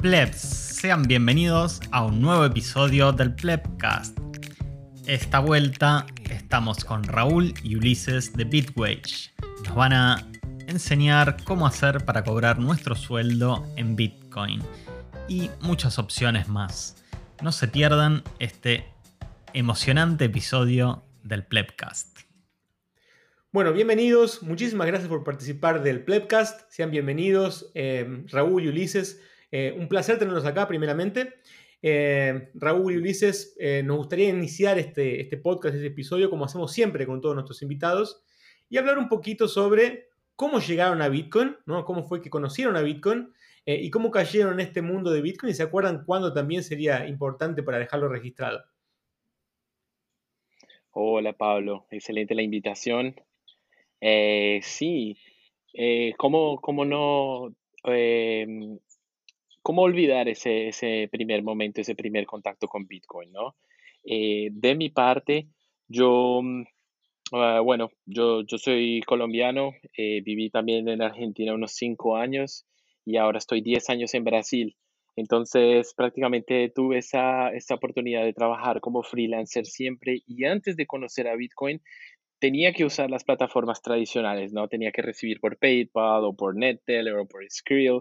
Plebs, sean bienvenidos a un nuevo episodio del Plebcast. Esta vuelta estamos con Raúl y Ulises de Bitwage. Nos van a enseñar cómo hacer para cobrar nuestro sueldo en Bitcoin y muchas opciones más. No se pierdan este emocionante episodio del Plebcast. Bueno, bienvenidos, muchísimas gracias por participar del Plebcast, sean bienvenidos eh, Raúl y Ulises, eh, un placer tenerlos acá primeramente. Eh, Raúl y Ulises, nos gustaría iniciar este, este podcast, este episodio, como hacemos siempre con todos nuestros invitados, y hablar un poquito sobre cómo llegaron a Bitcoin, ¿no? cómo fue que conocieron a Bitcoin y cómo cayeron en este mundo de Bitcoin y se acuerdan cuándo también sería importante para dejarlo registrado. Hola Pablo, excelente la invitación. Eh, sí, eh, ¿cómo, no, cómo olvidar ese, ese primer momento, ese primer contacto con Bitcoin, ¿no? Eh, de mi parte, yo, mm, ah, bueno, yo, yo soy colombiano, viví también en Argentina unos cinco años y ahora estoy diez años en Brasil. Entonces, prácticamente tuve esa, esa oportunidad de trabajar como freelancer siempre y antes de conocer a Bitcoin, tenía que usar las plataformas tradicionales, ¿no? Tenía que recibir por PayPal o por NetTeller o por Skrill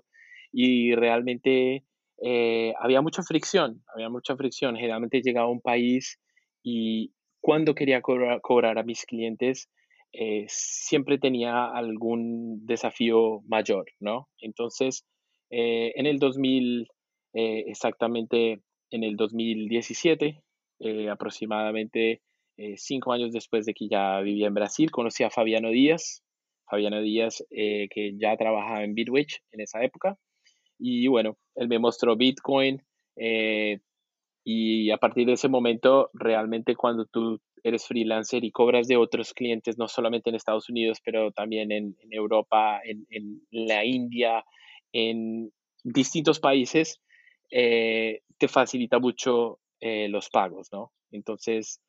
y realmente eh, había mucha fricción, había mucha fricción. Generalmente llegaba a un país y cuando quería cobrar, a mis clientes, eh, siempre tenía algún desafío mayor, ¿no? Entonces, eh, en el 2000, exactamente en el 2017, aproximadamente cinco años después de que ya vivía en Brasil, conocí a Fabiano Díaz, Fabiano Díaz que ya trabajaba en Bitwitch en esa época. Y bueno, él me mostró Bitcoin eh, y a partir de ese momento, realmente cuando tú eres freelancer y cobras de otros clientes, no solamente en Estados Unidos, pero también en, Europa, en, la India, en distintos países, te facilita mucho los pagos, ¿no? Entonces,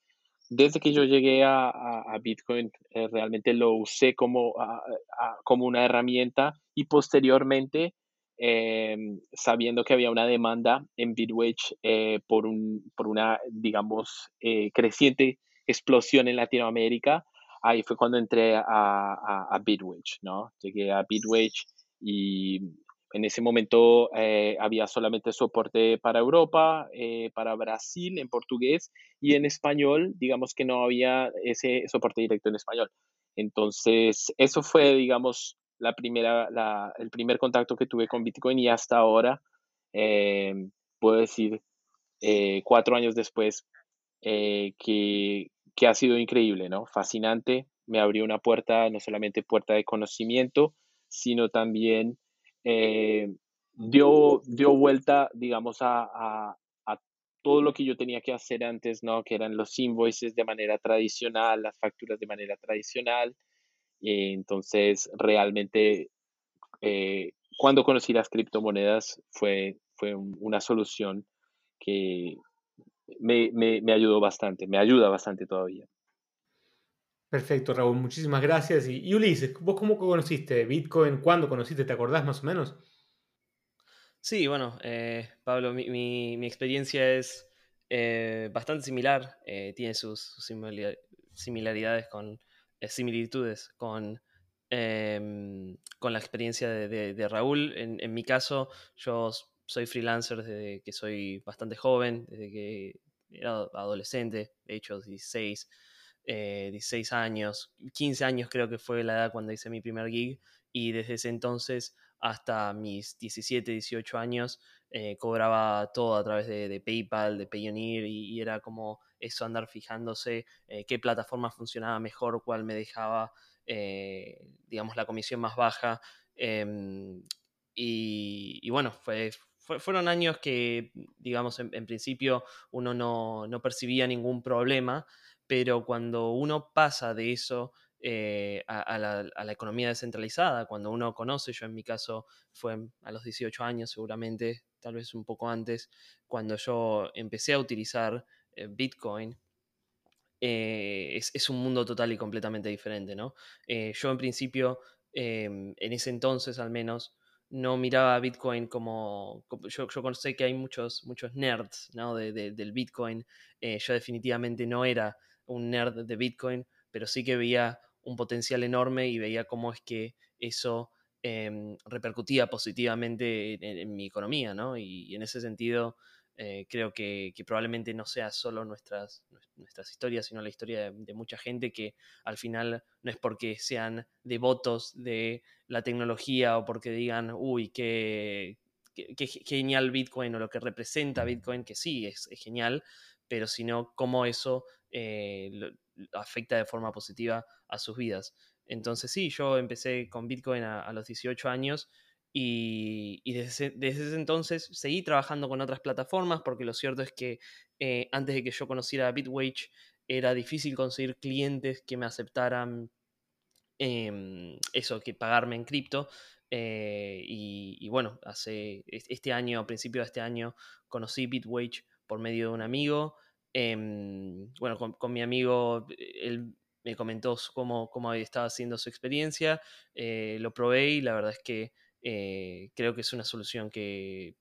desde que yo llegué a, Bitcoin, eh, realmente lo usé como, como una herramienta y posteriormente, em, sabiendo que había una demanda en Bitwage eh, por, un, por una, digamos, eh, creciente explosión en Latinoamérica, ahí fue cuando entré a, a, Bitwage, ¿no? Llegué a Bitwage y en ese momento eh, había solamente soporte para Europa, para Brasil en portugués y en español, digamos que no había ese soporte directo en español. Entonces, eso fue, digamos, la primera, el primer contacto que tuve con Bitcoin y hasta ahora, eh, puedo decir, cuatro años después, que, que ha sido increíble, ¿no? Fascinante, me abrió una puerta, no solamente puerta de conocimiento, sino también eh, dio, dio vuelta, digamos, a, a, todo lo que yo tenía que hacer antes, ¿no? Que eran los invoices de manera tradicional, las facturas de manera tradicional. Y entonces, realmente, eh, cuando conocí las criptomonedas, fue, fue una solución que me, me, me ayudó bastante, me ayuda bastante todavía. Perfecto, Raúl, muchísimas gracias. Y, Ulises, ¿vos cómo conociste Bitcoin? ¿Cuándo conociste? ¿Te acordás más o menos? Sí, bueno, eh, Pablo, mi, experiencia es eh, bastante similar, eh, tiene sus, similaridades con similitudes con, em, con la experiencia de, Raúl. En, mi caso, yo soy freelancer desde que soy bastante joven, desde que era adolescente, de hecho 16 16 eh, años, 15 años creo que fue la edad cuando hice mi primer gig y desde ese entonces hasta mis 17, 18 años eh, cobraba todo a través de, PayPal, de Payoneer y, era como eso andar fijándose eh, qué plataforma funcionaba mejor, cuál me dejaba, digamos, la comisión más baja. Em, y, bueno, fue, fueron años que, digamos, en, principio uno no, percibía ningún problema, pero cuando uno pasa de eso eh, a, la, economía descentralizada, cuando uno conoce, yo en mi caso fue a los 18 años seguramente, tal vez un poco antes, cuando yo empecé a utilizar eh, Bitcoin, eh, es, un mundo total y completamente diferente, ¿no? yo en principio, em, en ese entonces al menos, no miraba a Bitcoin como... yo, yo sé que hay muchos, muchos nerds ¿no? del Bitcoin. Eh, yo definitivamente no era un nerd de Bitcoin, pero sí que veía un potencial enorme y veía cómo es que eso em, repercutía positivamente en, mi economía, ¿no? Y, en ese sentido eh, creo que, probablemente no sea solo nuestras, nuestras historias, sino la historia de, mucha gente que al final no es porque sean devotos de la tecnología o porque digan, uy, qué, qué, genial Bitcoin o lo que representa Bitcoin, que sí, es, genial, pero sino cómo eso eh, afecta de forma positiva a sus vidas. Entonces sí, yo empecé con Bitcoin a, los 18 años y, desde, ese entonces seguí trabajando con otras plataformas porque lo cierto es que eh, antes de que yo conociera Bitwage era difícil conseguir clientes que me aceptaran em, eso, que pagarme en cripto. Eh, y, bueno, hace este año, a principio de este año, conocí Bitwage por medio de un amigo. Em, bueno, con, mi amigo, él me comentó cómo, cómo estaba haciendo su experiencia, eh, lo probé y la verdad es que eh, creo que es una solución que,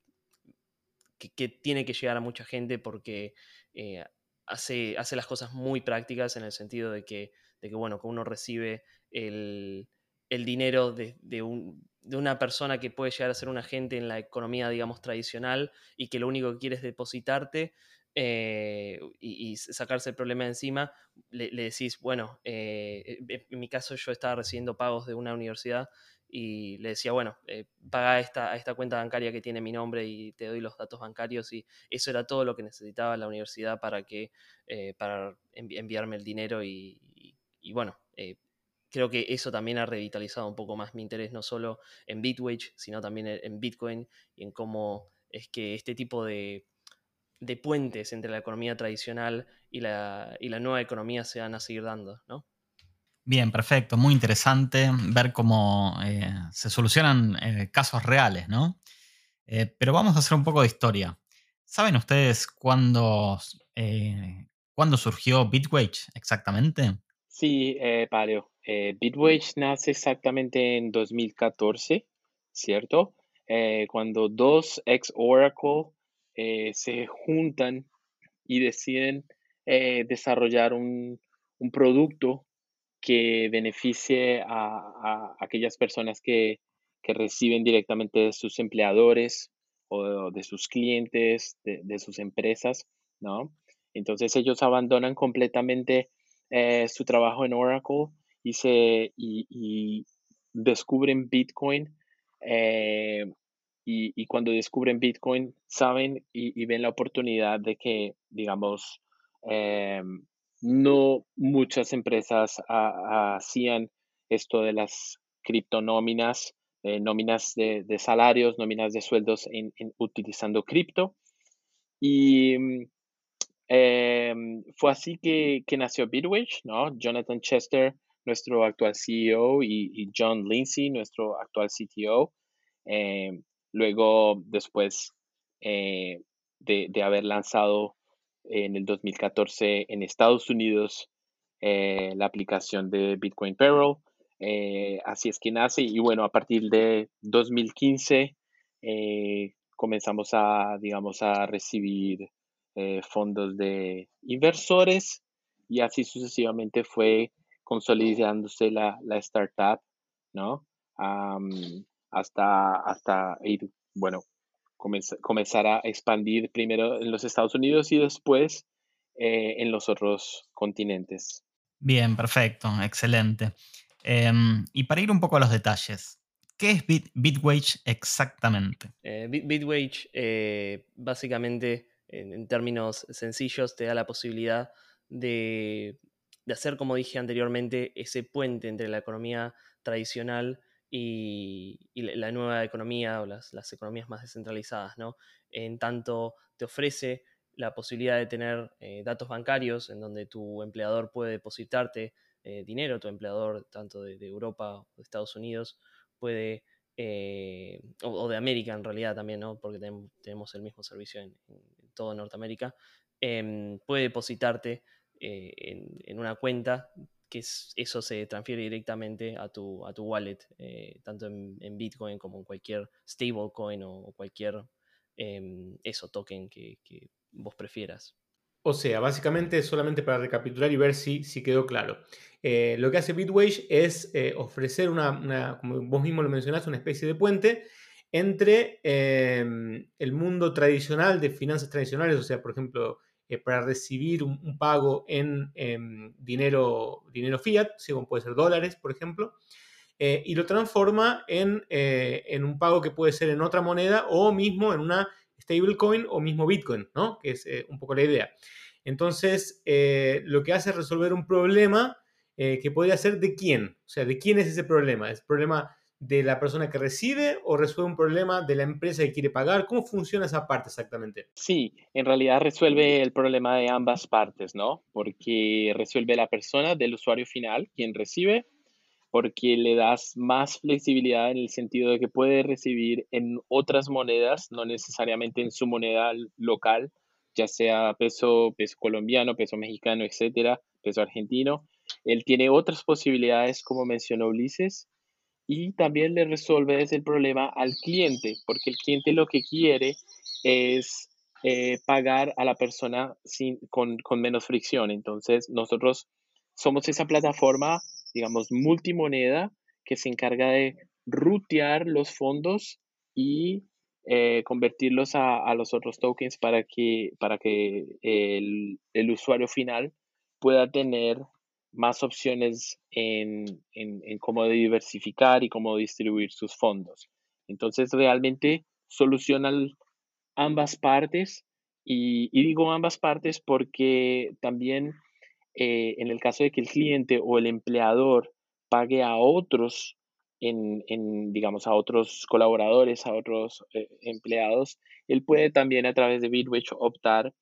que, tiene que llegar a mucha gente porque eh, hace, hace las cosas muy prácticas en el sentido de que, de que bueno, que uno recibe el, dinero de, de, una persona que puede llegar a ser un agente en la economía, digamos, tradicional y que lo único que quiere es depositarte eh, y, sacarse el problema encima, le, decís, bueno, en mi caso yo estaba recibiendo pagos de una universidad y le decía, bueno, eh, paga esta, esta cuenta bancaria que tiene mi nombre y te doy los datos bancarios y eso era todo lo que necesitaba la universidad para que para enviarme el dinero y, bueno, creo que eso también ha revitalizado un poco más mi interés no solo en Bitwage, sino también en Bitcoin y en cómo es que este tipo de de puentes entre la economía tradicional y la, la nueva economía se van a seguir dando, ¿no? Bien, perfecto, muy interesante ver cómo eh, se solucionan eh, casos reales, ¿no? Eh, pero vamos a hacer un poco de historia. ¿Saben ustedes cuándo, cuándo surgió Bitwage exactamente? Sí, Paleo. Bitwage nace exactamente en 2014, ¿cierto? cuando dos ex Oracle se juntan y deciden desarrollar un, producto que beneficie a, aquellas personas que, reciben directamente de sus empleadores o de sus clientes, de, sus empresas, ¿no? Entonces ellos abandonan completamente eh, su trabajo en Oracle y, se, y, descubren Bitcoin y, cuando descubren Bitcoin saben y, ven la oportunidad de que, digamos, eh, no muchas empresas hacían esto de las criptonóminas, eh, nóminas de, salarios, nóminas de sueldos en, utilizando cripto. Y eh, fue así que, nació Bitwage, ¿no? Jonathan Chester, nuestro actual CEO, y, John Lindsay, nuestro actual CTO, Luego, después eh, de, haber lanzado en el 2014 en Estados Unidos eh, la aplicación de Bitcoin Payroll. Eh, así es que nace y bueno, a partir de 2015 comenzamos a, digamos, a recibir fondos de inversores y así sucesivamente fue consolidándose la, la startup, ¿no? hasta, hasta ir, bueno, comenzar a expandir primero en los Estados Unidos y después eh, en los otros continentes. Bien, perfecto, excelente. Em, y para ir un poco a los detalles, ¿qué es Bitwage exactamente? Eh, Bitwage eh, básicamente, en, términos sencillos, te da la posibilidad de, de hacer, como dije anteriormente, ese puente entre la economía tradicional y, la nueva economía o las, economías más descentralizadas, ¿no? En tanto te ofrece la posibilidad de tener eh, datos bancarios en donde tu empleador puede depositarte eh, dinero, tu empleador tanto de, Europa o de Estados Unidos puede, eh, o, de América en realidad también, ¿no? porque tenemos, el mismo servicio en, toda Norteamérica, em, puede depositarte en, una cuenta que eso se transfiere directamente a tu, a tu wallet, eh, tanto en, Bitcoin como en cualquier stablecoin o, cualquier em, eso, token que, vos prefieras. O sea, básicamente, solamente para recapitular y ver si, si quedó claro. Eh, lo que hace Bitwage es eh, ofrecer una, como vos mismo lo mencionaste, una especie de puente entre em, el mundo tradicional de finanzas tradicionales, o sea, por ejemplo, eh, para recibir un, pago en, dinero, dinero fiat, como puede ser dólares, por ejemplo, eh, y lo transforma en, eh, en, un pago que puede ser en otra moneda o mismo en una stablecoin o mismo Bitcoin, ¿no? Que es un poco la idea. Entonces, lo que hace es resolver un problema que podría ser de quién, o sea, de quién es ese problema. ¿Es problema de la persona que recibe o resuelve un problema de la empresa que quiere pagar? ¿Cómo funciona esa parte exactamente? Sí, en realidad resuelve el problema de ambas partes, ¿no? Porque resuelve la persona del usuario final, quien recibe, porque le das más flexibilidad en el sentido de que puede recibir en otras monedas, no necesariamente en su moneda local, ya sea peso, peso colombiano, peso mexicano, etcétera, peso argentino. Él tiene otras posibilidades, como mencionó Ulises, y también le resuelves el problema al cliente, porque el cliente lo que quiere es eh, pagar a la persona sin, con, menos fricción. Entonces, nosotros somos esa plataforma, digamos, multimoneda que se encarga de rutear los fondos y eh, convertirlos a, los otros tokens para que, para que el, el usuario final pueda tener más opciones en, cómo diversificar y cómo distribuir sus fondos. Entonces, realmente solucionan ambas partes y, digo ambas partes porque también eh, en el caso de que el cliente o el empleador pague a otros, en, digamos, a otros colaboradores, a otros eh, empleados, él puede también a través de Bitwitch optar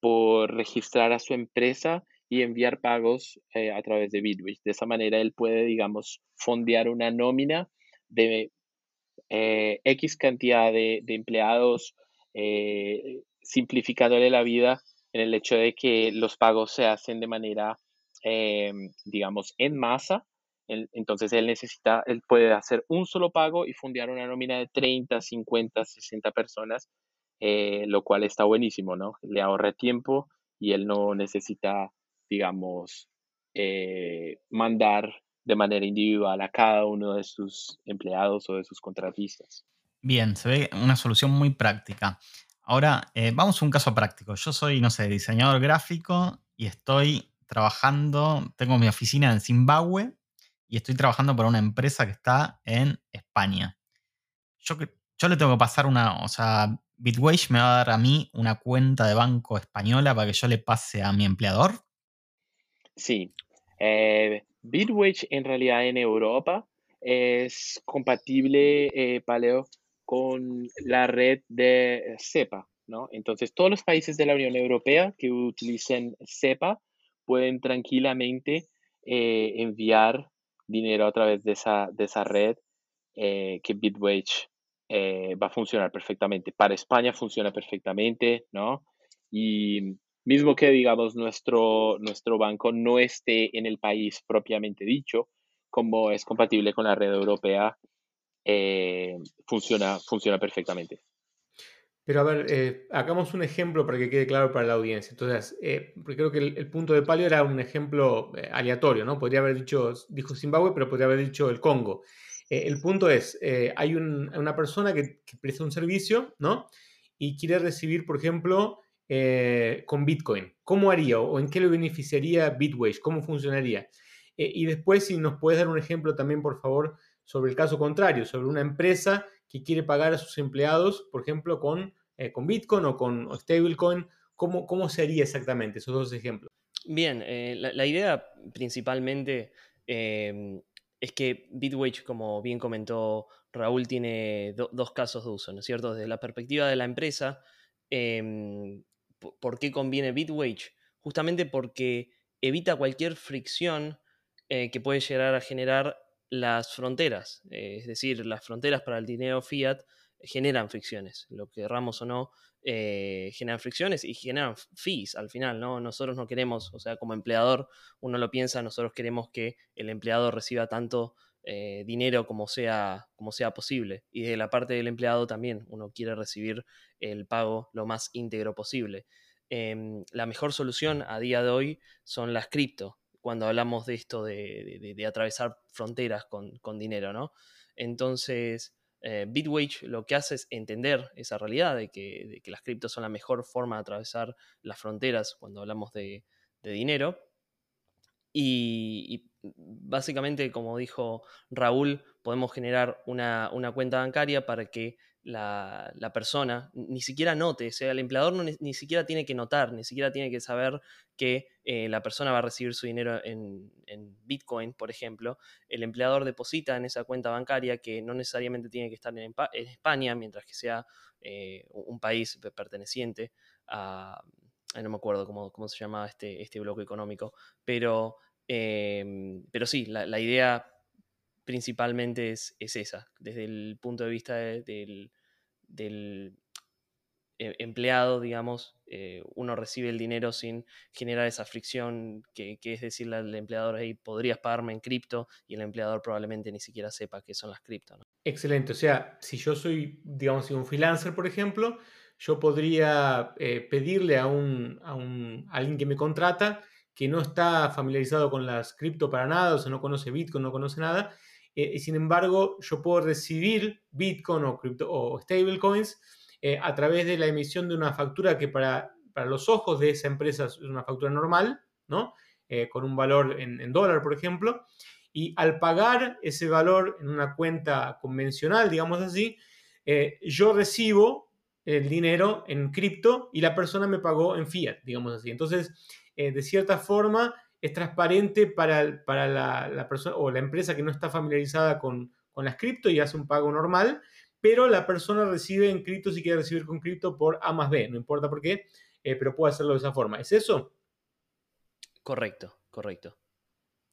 por registrar a su empresa y enviar pagos eh, a través de Bitwich. De esa manera él puede, digamos, fondear una nómina de eh, X cantidad de, empleados, eh, simplificándole la vida en el hecho de que los pagos se hacen de manera, digamos, en masa. entonces él necesita, él puede hacer un solo pago y fondear una nómina de 30, 50, 60 personas, lo cual está buenísimo, ¿no? Le ahorra tiempo y él no necesita digamos, eh, mandar de manera individual a cada uno de sus empleados o de sus contratistas. Bien, se ve una solución muy práctica. Ahora, eh, vamos a un caso práctico. Yo soy, no sé, diseñador gráfico y estoy trabajando, tengo mi oficina en Zimbabue y estoy trabajando para una empresa que está en España. Yo, yo le tengo que pasar una, o sea, Bitwage me va a dar a mí una cuenta de banco española para que yo le pase a mi empleador. Sí, eh, Bitwage en realidad en Europa es compatible, eh, Paleo, con la red de SEPA, ¿no? Entonces, todos los países de la Unión Europea que utilicen SEPA pueden tranquilamente eh, enviar dinero a través de esa, de esa red que Bitwage va a funcionar perfectamente. Para España funciona perfectamente, ¿no? Y mismo que, digamos, nuestro, nuestro banco no esté en el país propiamente dicho, como es compatible con la red europea, eh, funciona, funciona perfectamente. Pero a ver, eh, hagamos un ejemplo para que quede claro para la audiencia. Entonces, eh, creo que el, punto de Palio era un ejemplo aleatorio, ¿no? Podría haber dicho, dijo Zimbabue, pero podría haber dicho el Congo. el punto es, hay una persona que, que, presta un servicio, ¿no? Y quiere recibir, por ejemplo, eh, con Bitcoin. ¿Cómo haría o en qué le beneficiaría Bitwage? ¿Cómo funcionaría? Eh, y después, si nos puedes dar un ejemplo también, por favor, sobre el caso contrario, sobre una empresa que quiere pagar a sus empleados, por ejemplo, con, eh, con Bitcoin o con stablecoin. ¿Cómo, ¿Cómo se haría exactamente esos dos ejemplos? Bien, la, idea principalmente es que Bitwage, como bien comentó Raúl, tiene dos casos de uso, ¿no es cierto? Desde la perspectiva de la empresa, em, ¿Por qué conviene Bitwage? Justamente porque evita cualquier fricción eh, que puede llegar a generar las fronteras. Eh, es decir, las fronteras para el dinero fiat generan fricciones, lo que querramos o no, eh, generan fricciones y generan fees al final, ¿no? Nosotros no queremos, o sea, como empleador, uno lo piensa, nosotros queremos que el empleado reciba tanto eh, dinero como sea, como sea posible. Y de la parte del empleado también, uno quiere recibir el pago lo más íntegro posible. Em, la mejor solución a día de hoy son las cripto, cuando hablamos de esto de, atravesar fronteras con, con, dinero, ¿no? Entonces, eh, Bitwage lo que hace es entender esa realidad de que, las criptos son la mejor forma de atravesar las fronteras cuando hablamos de, dinero. Y, básicamente, como dijo Raúl, podemos generar una, una cuenta bancaria para que la, persona ni siquiera note, o sea, el empleador ni, siquiera tiene que notar, ni siquiera tiene que saber que eh, la persona va a recibir su dinero en, Bitcoin, por ejemplo. El empleador deposita en esa cuenta bancaria que no necesariamente tiene que estar en, España, mientras que sea eh, un país perteneciente a, no me acuerdo cómo, cómo se llamaba este, este bloque económico, pero, em, pero sí, la, idea principalmente es, esa, desde el punto de vista del, e, empleado, digamos, eh, uno recibe el dinero sin generar esa fricción que, es decirle al empleador, ahí podrías pagarme en cripto y el empleador probablemente ni siquiera sepa qué son las cripto. Excelente, o sea, si yo soy, digamos, un freelancer, por ejemplo, yo podría eh, pedirle a, un, a, un, a alguien que me contrata que no está familiarizado con las cripto para nada, o sea, no conoce Bitcoin, no conoce nada, eh, y sin embargo yo puedo recibir Bitcoin o, o stablecoins eh, a través de la emisión de una factura que para, para, los ojos de esa empresa es una factura normal, ¿no? Eh, con un valor en, dólar, por ejemplo, y al pagar ese valor en una cuenta convencional, digamos así, yo recibo el dinero en cripto y la persona me pagó en fiat, digamos así. Entonces, de cierta forma, es transparente para, para la, persona o la empresa que no está familiarizada con, con las cripto y hace un pago normal, pero la persona recibe en cripto si quiere recibir con cripto por A más B, no importa por qué, eh, pero puede hacerlo de esa forma. ¿Es eso? Correcto, correcto.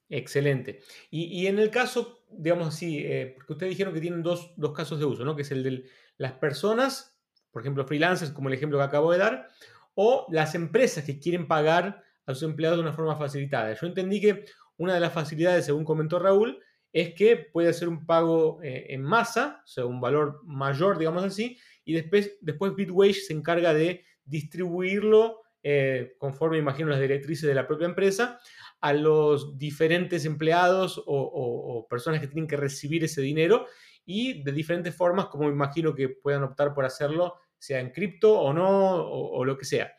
Excelente. Y, en el caso, digamos así, eh, porque ustedes dijeron que tienen dos, dos, casos de uso, ¿no? Que es el de las personas, por ejemplo, freelancers, como el ejemplo que acabo de dar, o las empresas que quieren pagar a sus empleados de una forma facilitada. Yo entendí que una de las facilidades, según comentó Raúl, es que puede hacer un pago eh, en masa, o sea, un valor mayor, digamos así, y después, después Bitwage se encarga de distribuirlo eh, conforme, imagino, las directrices de la propia empresa a los diferentes empleados o, personas que tienen que recibir ese dinero y de diferentes formas, como imagino que puedan optar por hacerlo, sea en cripto o no, o, lo que sea.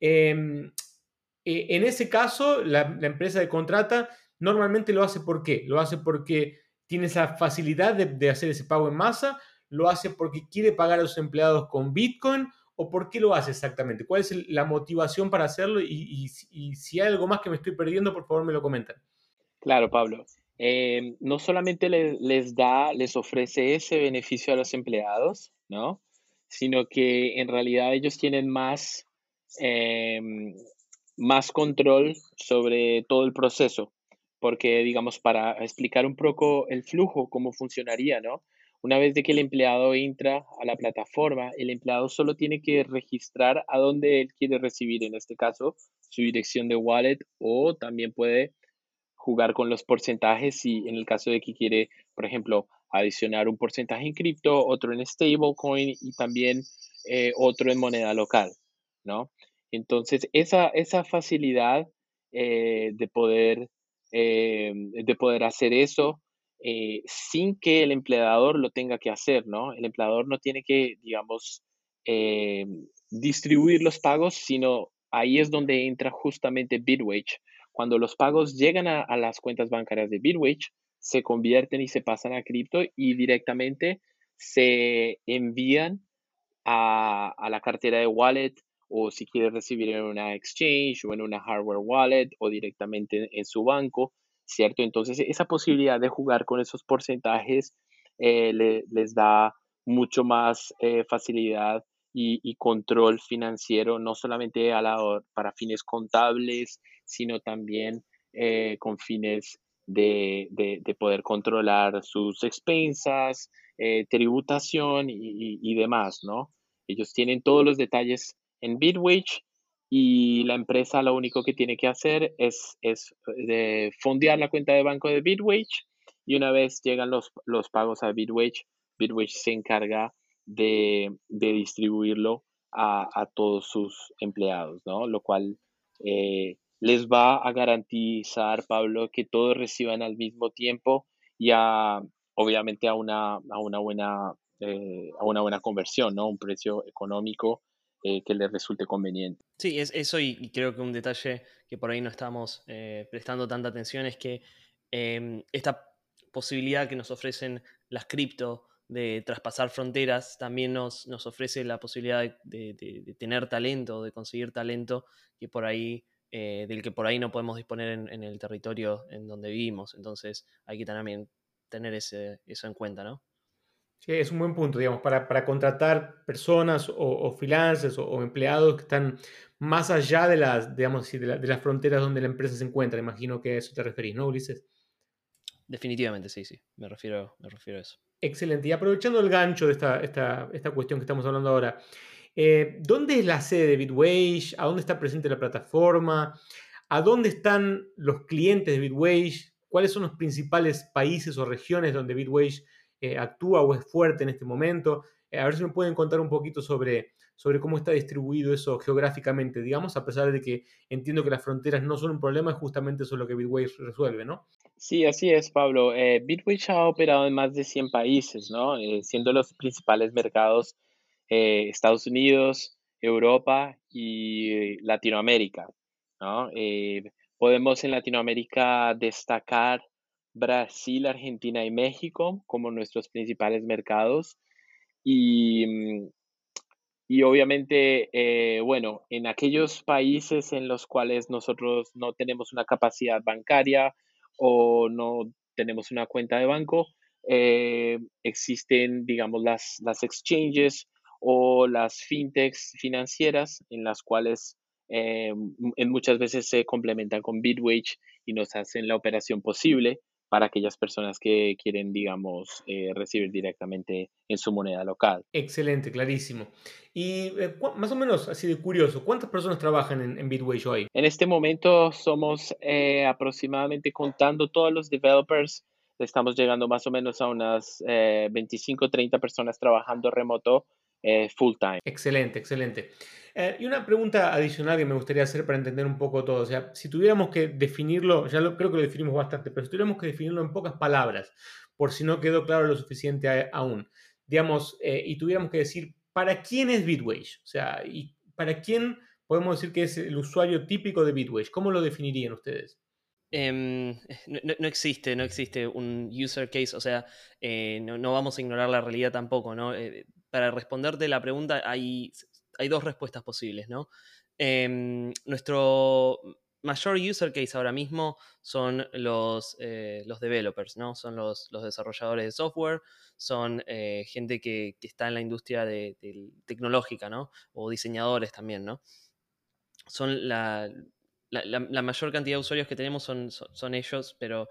Em, eh, en ese caso, la, empresa de contrata normalmente lo hace por qué? Lo hace porque tiene esa facilidad de, hacer ese pago en masa, lo hace porque quiere pagar a los empleados con Bitcoin o por qué lo hace exactamente? ¿Cuál es la motivación para hacerlo? Y, si hay algo más que me estoy perdiendo, por favor me lo comentan. Claro, Pablo. Eh, no solamente les, da, les ofrece ese beneficio a los empleados, ¿no? Sino que en realidad ellos tienen más, eh, más control sobre todo el proceso, porque digamos, para explicar un poco el flujo, cómo funcionaría, ¿no? Una vez de que el empleado entra a la plataforma, el empleado solo tiene que registrar a dónde él quiere recibir, en este caso, su dirección de wallet o también puede jugar con los porcentajes y en el caso de que quiere, por ejemplo, adicionar un porcentaje en cripto, otro en stablecoin y también eh, otro en moneda local, ¿no? Entonces, esa, esa facilidad eh, de, poder, eh, de poder hacer eso eh, sin que el empleador lo tenga que hacer, ¿no? El empleador no tiene que, digamos, distribuir los pagos, sino ahí es donde entra justamente Bitwage. Cuando los pagos llegan a, las cuentas bancarias de Bitwage, se convierten y se pasan a cripto y directamente se envían a, a la cartera de wallet o si quiere recibir en una exchange o en una hardware wallet o directamente en su banco, ¿cierto? Entonces esa posibilidad de jugar con esos porcentajes eh, les da mucho más eh, facilidad y, control financiero, no solamente a la, para fines contables, sino también eh, con fines de, de, poder controlar sus expensas, eh, tributación y, demás, ¿no? Ellos tienen todos los detalles en Bitwage y la empresa lo único que tiene que hacer es, es de fondear la cuenta de banco de Bitwage y una vez llegan los, los pagos a Bitwage, Bitwage se encarga de, distribuirlo a, todos sus empleados, ¿no? Lo cual eh, les va a garantizar, Pablo, que todos reciban al mismo tiempo y obviamente a una, a una buena eh, a una buena conversión, ¿no? Un precio económico eh, que les resulte conveniente. Sí, es eso y, creo que un detalle que por ahí no estamos prestando tanta atención es que em, esta posibilidad que nos ofrecen las cripto de traspasar fronteras también nos, nos ofrece la posibilidad de, tener talento, de conseguir talento que por ahí, eh, del que por ahí no podemos disponer en, el territorio en donde vivimos. Entonces hay que también tener ese, eso en cuenta, ¿no? Sí, es un buen punto, digamos, para, contratar personas o, freelancers o, empleados que están más allá de las, digamos, de, de, las fronteras donde la empresa se encuentra. Imagino que a eso te referís, ¿no, Ulises? Definitivamente, sí, sí, me refiero, me refiero a eso. Excelente. Y aprovechando el gancho de esta, esta, cuestión que estamos hablando ahora, eh, ¿dónde es la sede de Bitwage? ¿A dónde está presente la plataforma? ¿A dónde están los clientes de Bitwage? ¿Cuáles son los principales países o regiones donde Bitwage eh, actúa o es fuerte en este momento? Eh, a ver si me pueden contar un poquito sobre, sobre cómo está distribuido eso geográficamente, digamos, a pesar de que entiendo que las fronteras no son un problema, es justamente eso lo que Bitwage resuelve, ¿no? Sí, así es, Pablo. Eh, ha operado en más de 100 países, ¿no? Eh, siendo los principales mercados Estados Unidos, Europa y Latinoamérica, ¿no? podemos en Latinoamérica destacar Brasil, Argentina y México como nuestros principales mercados. Y mm, y obviamente, eh, bueno, en aquellos países en los cuales nosotros no tenemos una capacidad bancaria o no tenemos una cuenta de banco, eh, existen, digamos, las, las exchanges o las fintechs financieras en las cuales eh, en muchas veces se complementan con Bitwage y nos hacen la operación posible para aquellas personas que quieren, digamos, eh, recibir directamente en su moneda local. Excelente, clarísimo. Y eh, más o menos, así de curioso, ¿cuántas personas trabajan en, en Bitwage hoy? En este momento somos eh, aproximadamente, contando todos los developers, estamos llegando más o menos a unas 25 30 personas trabajando remoto full time. Excelente, excelente. Eh, y una pregunta adicional que me gustaría hacer para entender un poco todo. O sea, si tuviéramos que definirlo, ya lo, creo que lo definimos bastante, pero si tuviéramos que definirlo en pocas palabras, por si no quedó claro lo suficiente aún, digamos, eh, y tuviéramos que decir, ¿para quién es Bitwage? O sea, ¿y para quién podemos decir que es el usuario típico de Bitwage? ¿Cómo lo definirían ustedes? Em, no, existe, no existe un user case, o sea, eh, no, vamos a ignorar la realidad tampoco, ¿no? Para responderte la pregunta hay hay dos respuestas posibles, ¿no? Em, nuestro mayor user case ahora mismo son los, eh, los developers, ¿no? Son los, desarrolladores de software, son eh, gente que, está en la industria de, tecnológica, ¿no? O diseñadores también, ¿no? Son la, mayor cantidad de usuarios que tenemos son, son, ellos, pero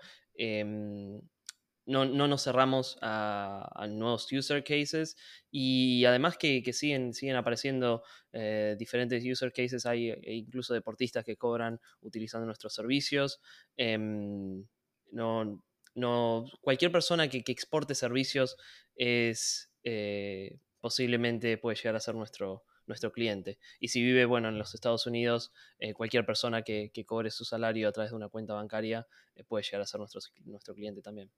no, nos cerramos a, nuevos user cases y además que, siguen, siguen apareciendo eh, diferentes user cases, hay e incluso deportistas que cobran utilizando nuestros servicios. Em, no, cualquier persona que, exporte servicios es eh, posiblemente puede llegar a ser nuestro, nuestro cliente. Y si vive, bueno, en los Estados Unidos, eh, cualquier persona que, cobre su salario a través de una cuenta bancaria puede llegar a ser nuestro, nuestro cliente también.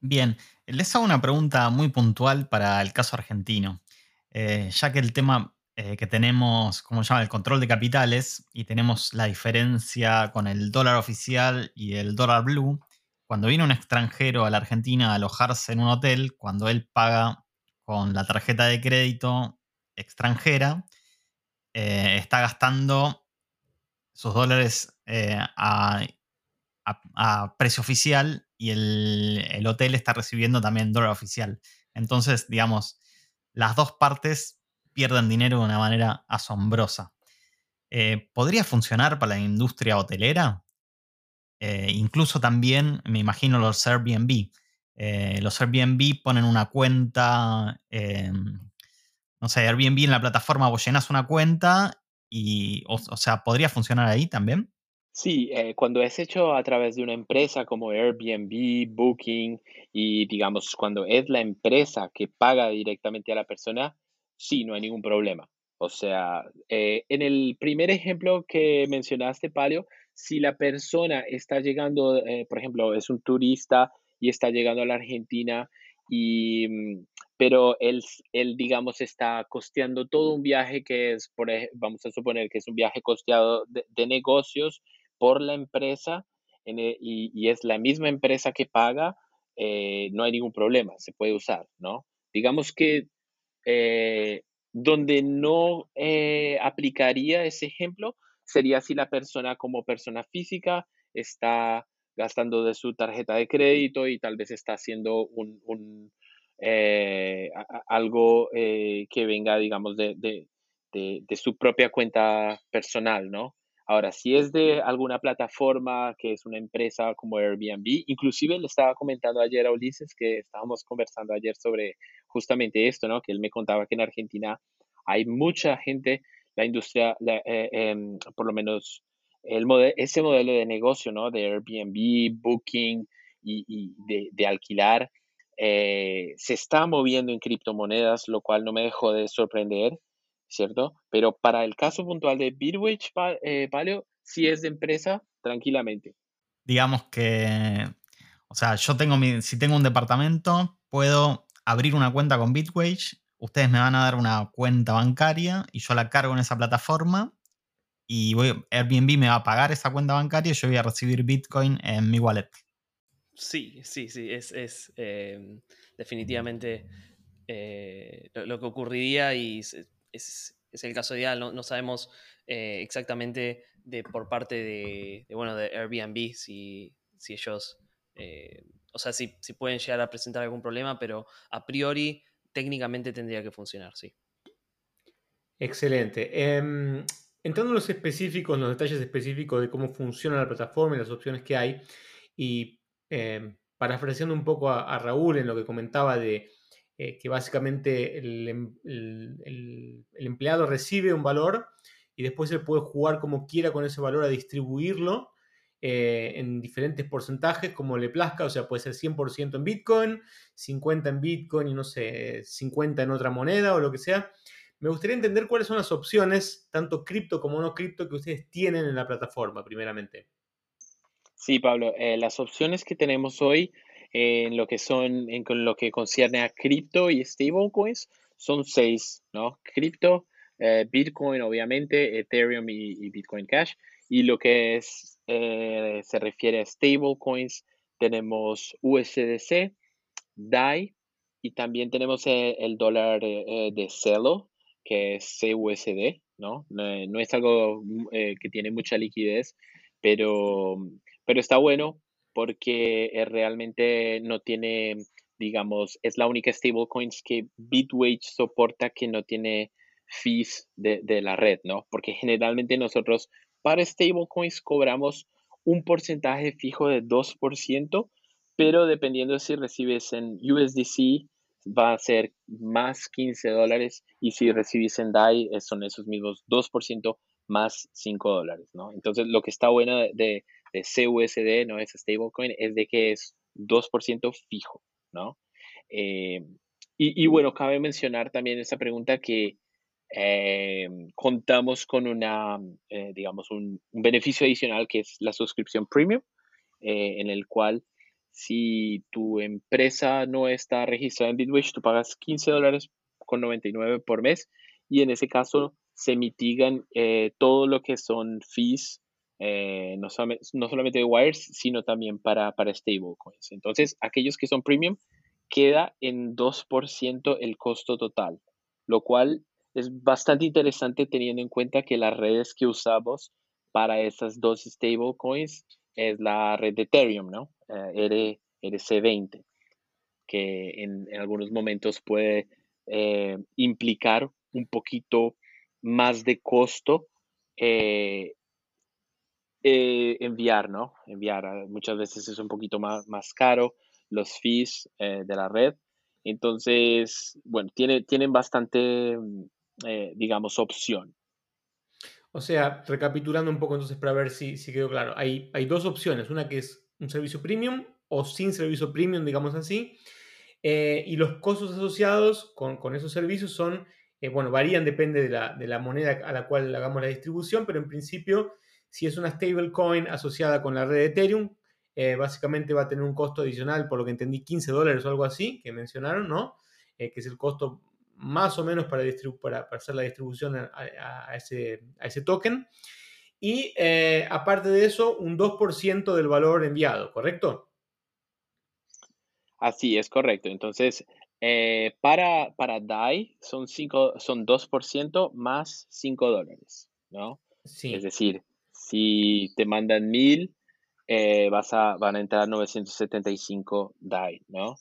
Bien, les hago una pregunta muy puntual para el caso argentino, eh, ya que el tema eh, que tenemos, como se llama, el control de capitales y tenemos la diferencia con el dólar oficial y el dólar blue, cuando viene un extranjero a la Argentina a alojarse en un hotel, cuando él paga con la tarjeta de crédito extranjera, eh, está gastando sus dólares a a, precio oficial y el, hotel está recibiendo también dólar oficial. Entonces, digamos, las dos partes pierden dinero de una manera asombrosa. Eh, ¿Podría funcionar para la industria hotelera? Eh, incluso también, me imagino, los Airbnb. eh, los Airbnb ponen una cuenta, no sé, Airbnb en la plataforma, vos llenas una cuenta y, o, sea, ¿podría funcionar ahí también? Sí, eh, cuando es hecho a través de una empresa como Airbnb, Booking y digamos cuando es la empresa que paga directamente a la persona, sí, no hay ningún problema. O sea, eh, en el primer ejemplo que mencionaste, Palio, si la persona está llegando, eh, por ejemplo, es un turista y está llegando a la Argentina, y, mm, pero él, él, digamos, está costeando todo un viaje que es, por, vamos a suponer que es un viaje costeado de, negocios por la empresa e, y, es la misma empresa que paga, eh, no hay ningún problema, se puede usar, ¿no? Digamos que donde no eh, aplicaría ese ejemplo sería si la persona como persona física está gastando de su tarjeta de crédito y tal vez está haciendo un, eh, algo eh, que venga, digamos, de, de, su propia cuenta personal, ¿no? Ahora, si es de alguna plataforma que es una empresa como Airbnb, inclusive le estaba comentando ayer a Ulises que estábamos conversando ayer sobre justamente esto, ¿no? Que él me contaba que en Argentina hay mucha gente, la industria, eh, em, por lo menos el ese modelo de negocio, ¿no? De Airbnb, Booking y, de, alquilar, eh, se está moviendo en criptomonedas, lo cual no me dejó de sorprender. ¿Cierto? Pero para el caso puntual de Bitwitch, eh, Paleo, si es de empresa, tranquilamente. Digamos que, o sea, yo tengo mi, si tengo un departamento, puedo abrir una cuenta con Bitwage, ustedes me van a dar una cuenta bancaria y yo la cargo en esa plataforma y voy, Airbnb me va a pagar esa cuenta bancaria y yo voy a recibir Bitcoin en mi wallet. Sí, sí, sí, es, em, definitivamente eh, lo, que ocurriría y es, el caso ideal. No, sabemos eh, exactamente de, por parte de, bueno, de Airbnb si, si ellos, eh, o sea, si, si, pueden llegar a presentar algún problema, pero a priori técnicamente tendría que funcionar, sí. Excelente. Em, entrando en los específicos, en los detalles específicos de cómo funciona la plataforma y las opciones que hay, y eh, parafraseando un poco a Raúl en lo que comentaba de eh, que básicamente em, el, empleado recibe un valor y después él puede jugar como quiera con ese valor a distribuirlo eh, en diferentes porcentajes como le plazca, o sea, puede ser 100% en Bitcoin, 50 en Bitcoin y no sé, 50 en otra moneda o lo que sea. Me gustaría entender cuáles son las opciones, tanto cripto como no cripto, que ustedes tienen en la plataforma, primeramente. Sí, Pablo, eh, las opciones que tenemos hoy en lo que son, en lo que concierne a cripto y stablecoins, son seis, ¿no? Cripto, eh, Bitcoin, obviamente, Ethereum y, Bitcoin Cash. Y lo que es, eh, se refiere a stablecoins, tenemos USDC, DAI, y también tenemos el, dólar eh, de Celo, que es CUSD, ¿no? No, es algo que tiene mucha liquidez, pero, pero está bueno porque eh, realmente no tiene, digamos, es la única stablecoins que Bitwage soporta que no tiene fees de, la red, ¿no? Porque generalmente nosotros para stablecoins cobramos un porcentaje fijo de 2%, pero dependiendo si recibes en USDC va a ser más 15 dólares y si recibes en DAI eh, son esos mismos 2% más 5 dólares, ¿no? Entonces lo que está bueno de, de CUSD, no es stablecoin, es de que es 2% fijo, ¿no? Eh, y, bueno, cabe mencionar también esta pregunta que eh, contamos con una, eh, digamos, un, beneficio adicional que es la suscripción premium, en el cual si tu empresa no está registrada en Bitwish, tú pagas 15 dólares con 99 por mes y en ese caso se mitigan todo lo que son fees eh, no, solamente de wires, sino también para, para stablecoins. Entonces, aquellos que son premium, queda en 2% el costo total, lo cual es bastante interesante teniendo en cuenta que las redes que usamos para esas dos stablecoins es la red de Ethereum, ¿no? Eh, RC20, que en, algunos momentos puede eh, implicar un poquito más de costo eh, eh, enviar, ¿no? Enviar muchas veces es un poquito más, más caro los fees de la red. Entonces, bueno, tiene, tienen bastante, digamos, opción. O sea, recapitulando un poco entonces para ver si, si quedó claro, hay, hay dos opciones, una que es un servicio premium o sin servicio premium, digamos así, eh, y los costos asociados con, esos servicios son, eh, bueno, varían, depende de la, moneda a la cual hagamos la distribución, pero en principio, si es una stablecoin asociada con la red de Ethereum, eh, básicamente va a tener un costo adicional, por lo que entendí, 15 dólares o algo así, que mencionaron, ¿no? que es el costo más o menos para, para, hacer la distribución a, ese, token. Y aparte de eso, un 2% del valor enviado, ¿correcto? Así es correcto. Entonces, eh, para, para DAI son, son 2% más 5 dólares, ¿no? Sí. Es decir, si te mandan 1000, eh, vas a, van a entrar 975 DAI, ¿no?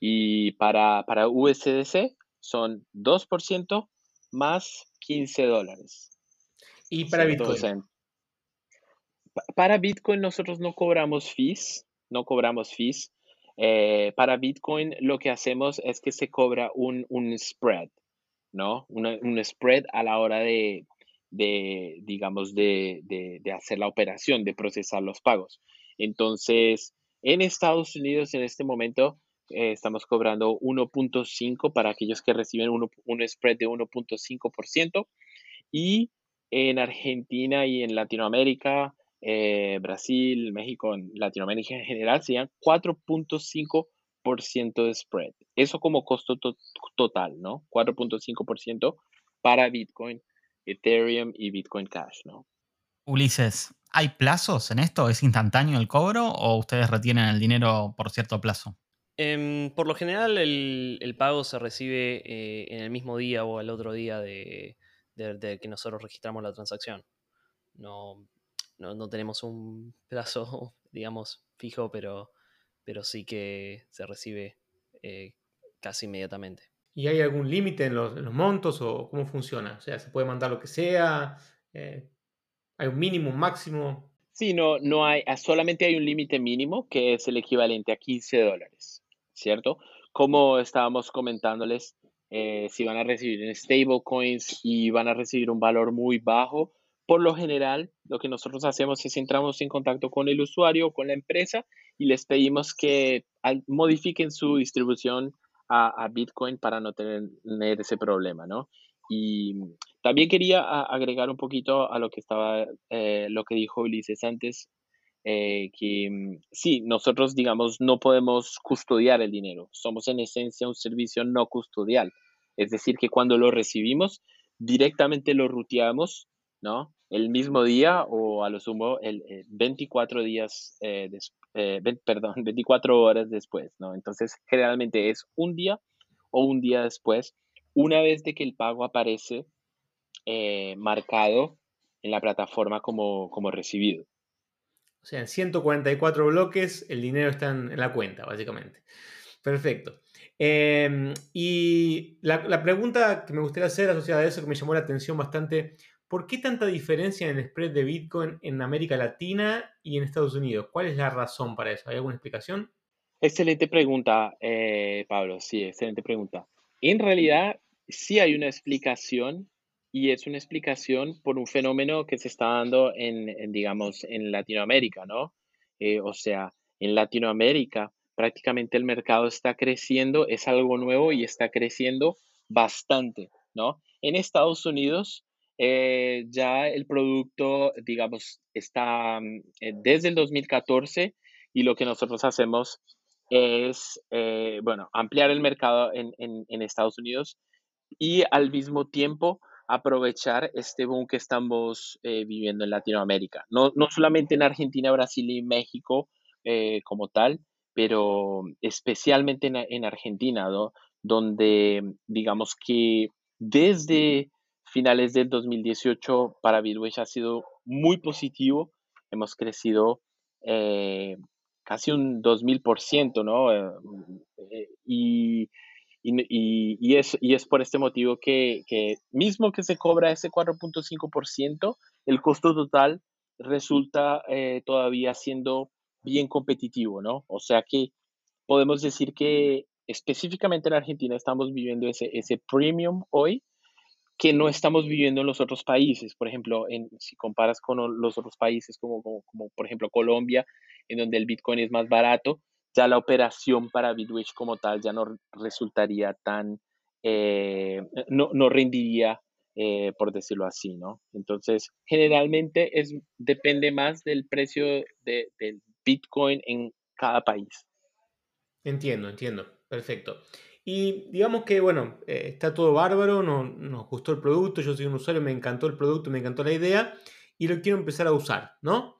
Y para, para USDC son 2% más 15 dólares. ¿Y para Bitcoin? para Bitcoin nosotros no cobramos fees, no cobramos fees. Eh, para Bitcoin lo que hacemos es que se cobra un, spread, ¿no? un spread a la hora de, digamos, de, hacer la operación, de procesar los pagos. Entonces, en Estados Unidos en este momento eh, estamos cobrando 1.5 para aquellos que reciben un spread de 1.5% y en Argentina y en Latinoamérica eh, Brasil, México, Latinoamérica en general, serían 4.5% de spread. Eso como costo total, ¿no? 4.5% para Bitcoin, Ethereum y Bitcoin Cash, ¿no? Ulises, ¿hay plazos en esto? ¿Es instantáneo el cobro o ustedes retienen el dinero por cierto plazo? Em, por lo general, el, pago se recibe eh, en el mismo día o al otro día de, de, que nosotros registramos la transacción. No, no, tenemos un plazo, digamos, fijo, pero, pero sí que se recibe eh, casi inmediatamente. ¿Y hay algún límite en los, montos o cómo funciona? O sea, ¿se puede mandar lo que sea? Eh, ¿Hay un mínimo, un máximo? Sí, no, no hay, ah, solamente hay un límite mínimo que es el equivalente a 15 dólares, ¿cierto? Como estábamos comentándoles, eh, si van a recibir en stablecoins y van a recibir un valor muy bajo, por lo general, lo que nosotros hacemos es entramos en contacto con el usuario o con la empresa y les pedimos que modifiquen su distribución a, Bitcoin para no tener, ese problema, ¿no? Y también quería agregar un poquito a lo que estaba, eh, lo que dijo Ulises antes, eh, que mm, sí, nosotros, digamos, no podemos custodiar el dinero. Somos en esencia un servicio no custodial. Es decir, que cuando lo recibimos, directamente lo ruteamos ¿no? El mismo día o a lo sumo el, 24 eh, días, eh, eh perdón, 24 horas después, ¿no? Entonces, generalmente es un día o un día después, una vez de que el pago aparece marcado en la plataforma como, como recibido. O sea, en 144 bloques el dinero está en, la cuenta, básicamente. Perfecto. Em, y la, la, pregunta que me gustaría hacer asociada a eso, que me llamó la atención bastante, ¿Por qué tanta diferencia en el spread de Bitcoin en América Latina y en Estados Unidos? ¿Cuál es la razón para eso? ¿Hay alguna explicación? Excelente pregunta, eh, Pablo. Sí, excelente pregunta. En realidad, sí hay una explicación y es una explicación por un fenómeno que se está dando en, digamos, en Latinoamérica, ¿no? Eh, o sea, en Latinoamérica prácticamente el mercado está creciendo, es algo nuevo y está creciendo bastante, ¿no? En Estados Unidos eh, ya el producto, digamos, está mm, eh, desde el 2014 y lo que nosotros hacemos es, eh, bueno, ampliar el mercado en, en, Estados Unidos y al mismo tiempo aprovechar este boom que estamos viviendo en Latinoamérica. No, no, solamente en Argentina, Brasil y México como tal, pero especialmente en, en Argentina, donde digamos que desde finales del 2018 para Bitwage ha sido muy positivo. Hemos crecido eh, casi un 2000%, ¿no? Eh, eh, y, y, es, y es por este motivo que, que mismo que se cobra ese 4.5%, el costo total resulta todavía siendo bien competitivo, ¿no? O sea que podemos decir que específicamente en Argentina estamos viviendo ese, ese premium hoy que no estamos viviendo en los otros países. Por ejemplo, en, si comparas con los otros países como, por ejemplo Colombia, en donde el Bitcoin es más barato, ya la operación para Bitwitch como tal ya no resultaría tan, eh, no, no, rendiría, eh, por decirlo así, ¿no? Entonces, generalmente es, depende más del precio de, del Bitcoin en cada país. Entiendo, entiendo. Perfecto. Y digamos que, bueno, eh, está todo bárbaro, no, nos gustó el producto, yo soy un usuario, me encantó el producto, me encantó la idea y lo quiero empezar a usar, ¿no?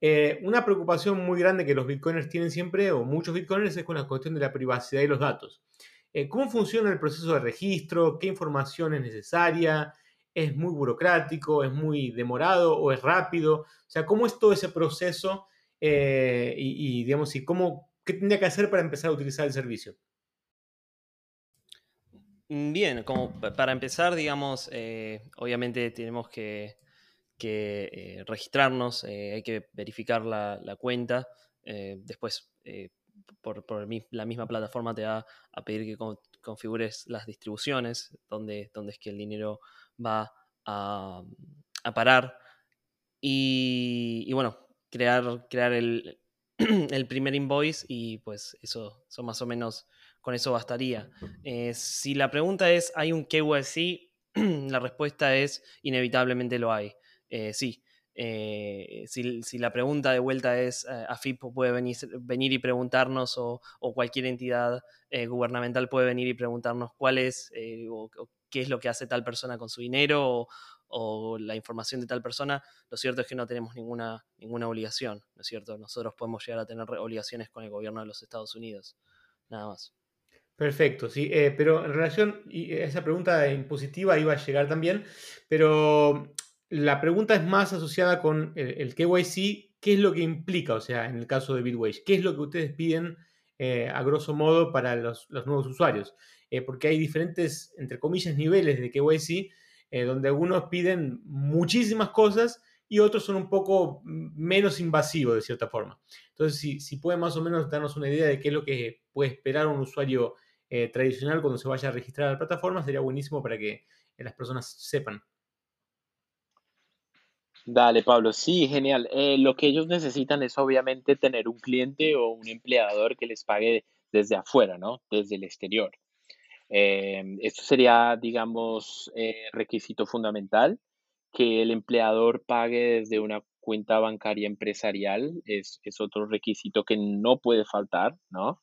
Eh, una preocupación muy grande que los bitcoiners tienen siempre, o muchos bitcoiners, es con la cuestión de la privacidad y los datos. Eh, ¿Cómo funciona el proceso de registro? ¿Qué información es necesaria? ¿Es muy burocrático? ¿Es muy demorado? ¿O es rápido? O sea, ¿cómo es todo ese proceso? y, digamos, y cómo, ¿qué tendría que hacer para empezar a utilizar el servicio? Mm, bien, como para empezar, digamos, eh, obviamente tenemos que, eh, registrarnos, eh, hay que verificar la, cuenta, después por, la misma plataforma te va a pedir que configures las distribuciones, donde, donde es que el dinero va a, parar. Y, bueno, crear, crear el, primer invoice y pues eso, eso más o menos con eso bastaría. Eh, si la pregunta es, ¿hay un KYC? la respuesta es, inevitablemente lo hay. Eh, sí. Eh, si, la pregunta de vuelta es, AFIP puede venir, venir y preguntarnos o, cualquier entidad gubernamental puede venir y preguntarnos cuál es o, qué es lo que hace tal persona con su dinero o, la información de tal persona, lo cierto es que no tenemos ninguna, ninguna obligación, ¿no es cierto? Nosotros podemos llegar a tener obligaciones con el gobierno de los Estados Unidos, nada más. Perfecto, sí, eh, pero en relación, y esa pregunta impositiva iba a llegar también, pero la pregunta es más asociada con el, KYC, ¿qué es lo que implica? O sea, en el caso de Bitwage, ¿qué es lo que ustedes piden eh, a grosso modo para los, nuevos usuarios? Eh, porque hay diferentes, entre comillas, niveles de KYC, donde algunos piden muchísimas cosas y otros son un poco menos invasivos de cierta forma. Entonces, si, si puede más o menos darnos una idea de qué es lo que puede esperar un usuario eh, tradicional cuando se vaya a registrar a la plataforma, sería buenísimo para que eh, las personas sepan. Dale, Pablo, sí, genial. Eh, lo que ellos necesitan es obviamente tener un cliente o un empleador que les pague desde afuera, ¿no? Desde el exterior. esto sería, digamos, requisito fundamental, que el empleador pague desde una cuenta bancaria empresarial, es, es otro requisito que no puede faltar, ¿no?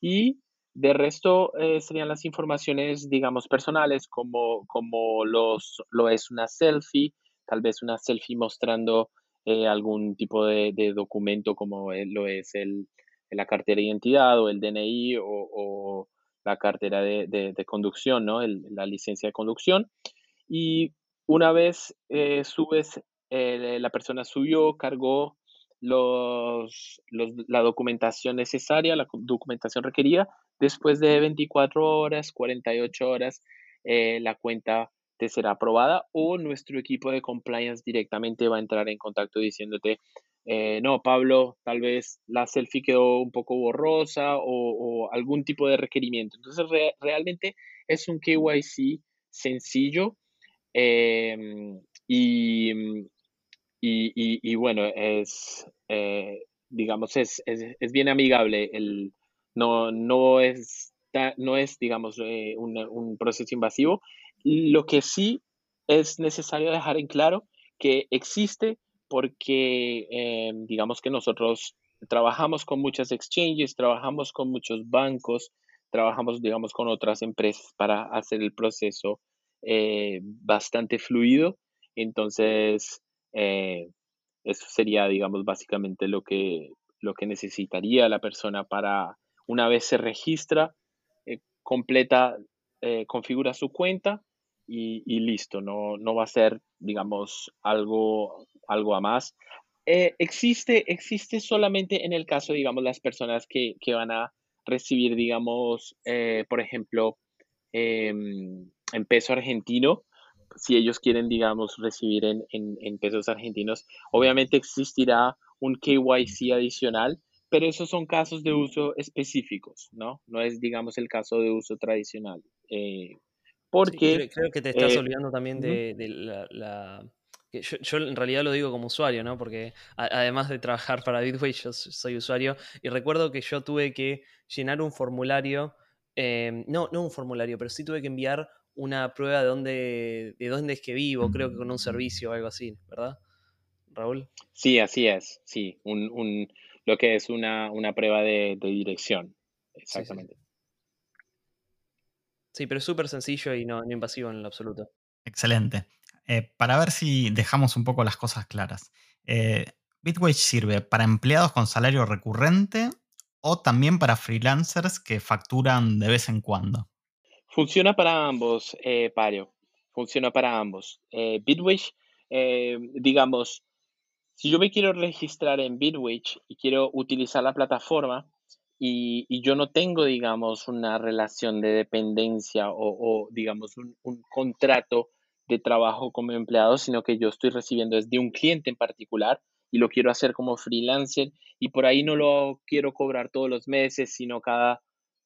Y de resto, eh, serían las informaciones, digamos, personales, como, como los, lo es una selfie, tal vez una selfie mostrando eh, algún tipo de, documento como lo es el, la cartera de identidad o el DNI o, la cartera de, conducción, ¿no? la licencia de conducción. Y una vez eh, subes, la persona subió, cargó los, la documentación necesaria, la documentación requerida, después de 24 horas, 48 horas, eh, la cuenta te será aprobada o nuestro equipo de compliance directamente va a entrar en contacto diciéndote, eh, no, Pablo, tal vez la selfie quedó un poco borrosa o, algún tipo de requerimiento. Entonces, realmente es un KYC sencillo em, y, y, bueno, es, eh, digamos, es, es, bien amigable. El, no, no, es, no es, digamos, eh, un, proceso invasivo. Lo que sí es necesario dejar en claro que existe porque, eh, digamos que nosotros trabajamos con muchas exchanges, trabajamos con muchos bancos, trabajamos, digamos, con otras empresas para hacer el proceso bastante fluido. Entonces, eh, eso sería, digamos, básicamente lo que, lo que necesitaría la persona para, una vez se registra, eh, completa, eh, configura su cuenta y, listo, no, no, va a ser, digamos, algo, algo a más. existe, existe solamente en el caso, digamos, las personas que, que van a recibir, digamos, por ejemplo, em, en peso argentino, si ellos quieren, digamos, recibir en, pesos argentinos, obviamente existirá un KYC adicional, pero esos son casos de uso específicos, ¿no? No es, digamos, el caso de uso tradicional. Eh, porque... creo, que te estás olvidando también de, la yo, en realidad lo digo como usuario, ¿no? Porque además de trabajar para Bitway, yo soy usuario y recuerdo que yo tuve que llenar un formulario, em, no, no un formulario, pero sí tuve que enviar una prueba de dónde, de dónde es que vivo, creo que con un servicio o algo así, ¿verdad? Raúl. Sí, así es, sí, un, lo que es una, prueba de, dirección, exactamente. Sí, pero es súper sencillo y no, no invasivo en lo absoluto. Excelente. Eh, para ver si dejamos un poco las cosas claras. Eh, Bitwage sirve para empleados con salario recurrente o también para freelancers que facturan de vez en cuando. Funciona para ambos, eh, Pario. Funciona para ambos. Eh, Bitwage, digamos, si yo me quiero registrar en Bitwage y quiero utilizar la plataforma y, yo no tengo, digamos, una relación de dependencia o, digamos, un, un contrato de trabajo como empleado, sino que yo estoy recibiendo desde un cliente en particular y lo quiero hacer como freelancer y por ahí no lo quiero cobrar todos los meses, sino cada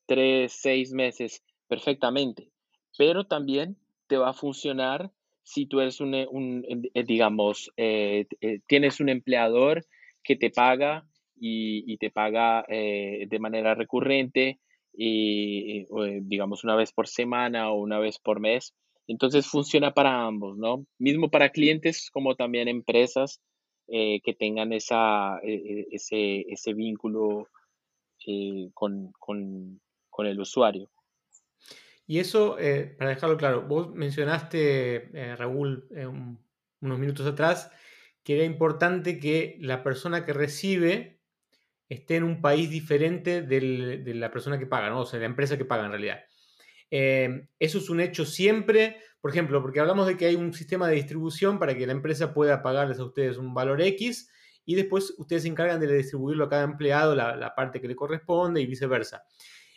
tres, seis meses perfectamente. Pero también te va a funcionar si tú eres un, eh, digamos, eh, eh, tienes un empleador que te paga y, te paga de manera recurrente y, digamos, una vez por semana o una vez por mes entonces funciona para ambos, ¿no? Mismo para clientes como también empresas eh, que tengan esa, e, e, ese, ese, vínculo eh, con, con, con, el usuario. Y eso, eh, para dejarlo claro, vos mencionaste, Raúl, unos minutos atrás, que era importante que la persona que recibe esté en un país diferente del, de la persona que paga, ¿no? O sea, la empresa que paga en realidad. Eh, eso es un hecho siempre, por ejemplo, porque hablamos de que hay un sistema de distribución para que la empresa pueda pagarles a ustedes un valor X y después ustedes se encargan de distribuirlo a cada empleado la, parte que le corresponde y viceversa.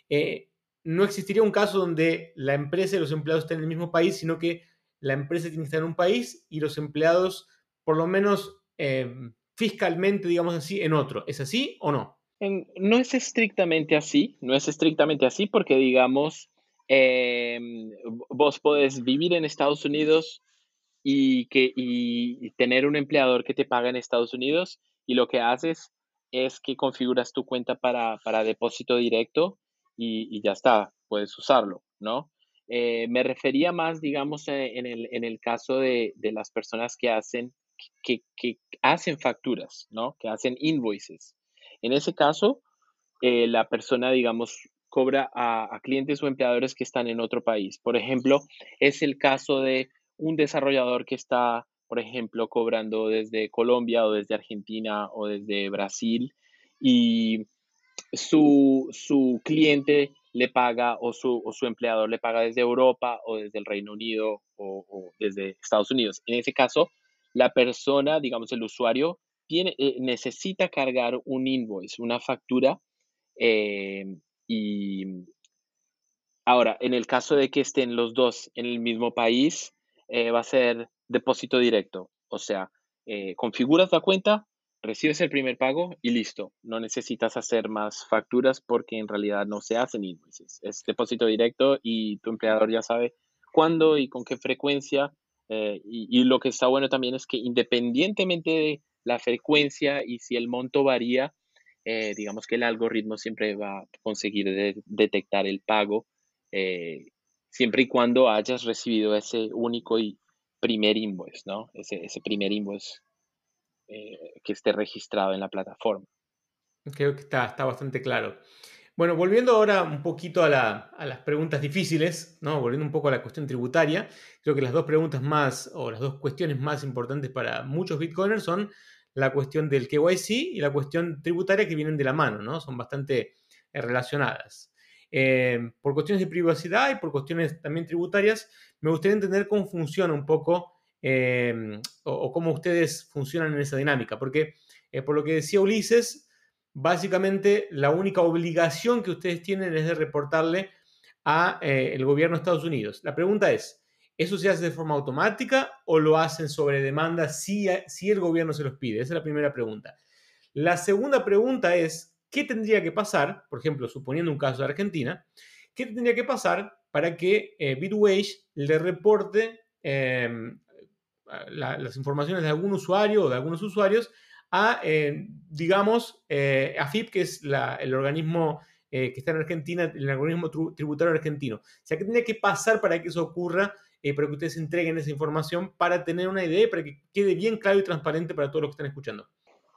Eh, no existiría un caso donde la empresa y los empleados estén en el mismo país, sino que la empresa tiene que estar en un país y los empleados, por lo menos eh, fiscalmente, digamos así, en otro. ¿Es así o no? no es estrictamente así, no es estrictamente así porque, digamos, Em, vos podés vivir en Estados Unidos y, que, y tener un empleador que te paga en Estados Unidos y lo que haces es que configuras tu cuenta para, para depósito directo y, ya está, puedes usarlo, ¿no? Eh, me refería más, digamos, eh, en el, en el caso de, de, las personas que hacen, que, que, hacen facturas, ¿no? Que hacen invoices. En ese caso, eh, la persona, digamos, cobra a, clientes o empleadores que están en otro país. Por ejemplo, es el caso de un desarrollador que está, por ejemplo, cobrando desde Colombia o desde Argentina o desde Brasil y su, cliente le paga o su, empleador le paga desde Europa o desde el Reino Unido o, desde Estados Unidos. En ese caso, la persona, digamos, el usuario, tiene, eh, necesita cargar un invoice, una factura eh, y ahora, en el caso de que estén los dos en el mismo país, eh, va a ser depósito directo. O sea, eh, configuras la cuenta, recibes el primer pago y listo. No necesitas hacer más facturas porque en realidad no se hacen invoices. Es depósito directo y tu empleador ya sabe cuándo y con qué frecuencia. Eh, y, lo que está bueno también es que independientemente de la frecuencia y si el monto varía, eh, digamos que el algoritmo siempre va a conseguir detectar el pago eh, siempre y cuando hayas recibido ese único y primer invoice, ¿no? Ese, primer invoice eh, que esté registrado en la plataforma. Creo que está, bastante claro. Bueno, volviendo ahora un poquito a, a, las preguntas difíciles, ¿no? volviendo un poco a la cuestión tributaria, creo que las dos preguntas más o las dos cuestiones más importantes para muchos bitcoiners son la cuestión del KYC y la cuestión tributaria que vienen de la mano, ¿no? Son bastante eh, relacionadas. Eh, por cuestiones de privacidad y por cuestiones también tributarias, me gustaría entender cómo funciona un poco eh, o, cómo ustedes funcionan en esa dinámica, porque por lo que decía Ulises, básicamente la única obligación que ustedes tienen es de reportarle a el gobierno de Estados Unidos. La pregunta es, ¿Eso se hace de forma automática o lo hacen sobre demanda si, si el gobierno se los pide? Esa es la primera pregunta. La segunda pregunta es, ¿qué tendría que pasar, por ejemplo, suponiendo un caso de Argentina, qué tendría que pasar para que eh, Bitwage le reporte las informaciones de algún usuario o de algunos usuarios a, eh, digamos, eh, AFIP, que es el organismo que está en Argentina, el organismo tributario argentino. O sea, ¿qué tendría que pasar para que eso ocurra, para que ustedes entreguen esa información, para tener una idea para que quede bien claro y transparente para todos los que están escuchando?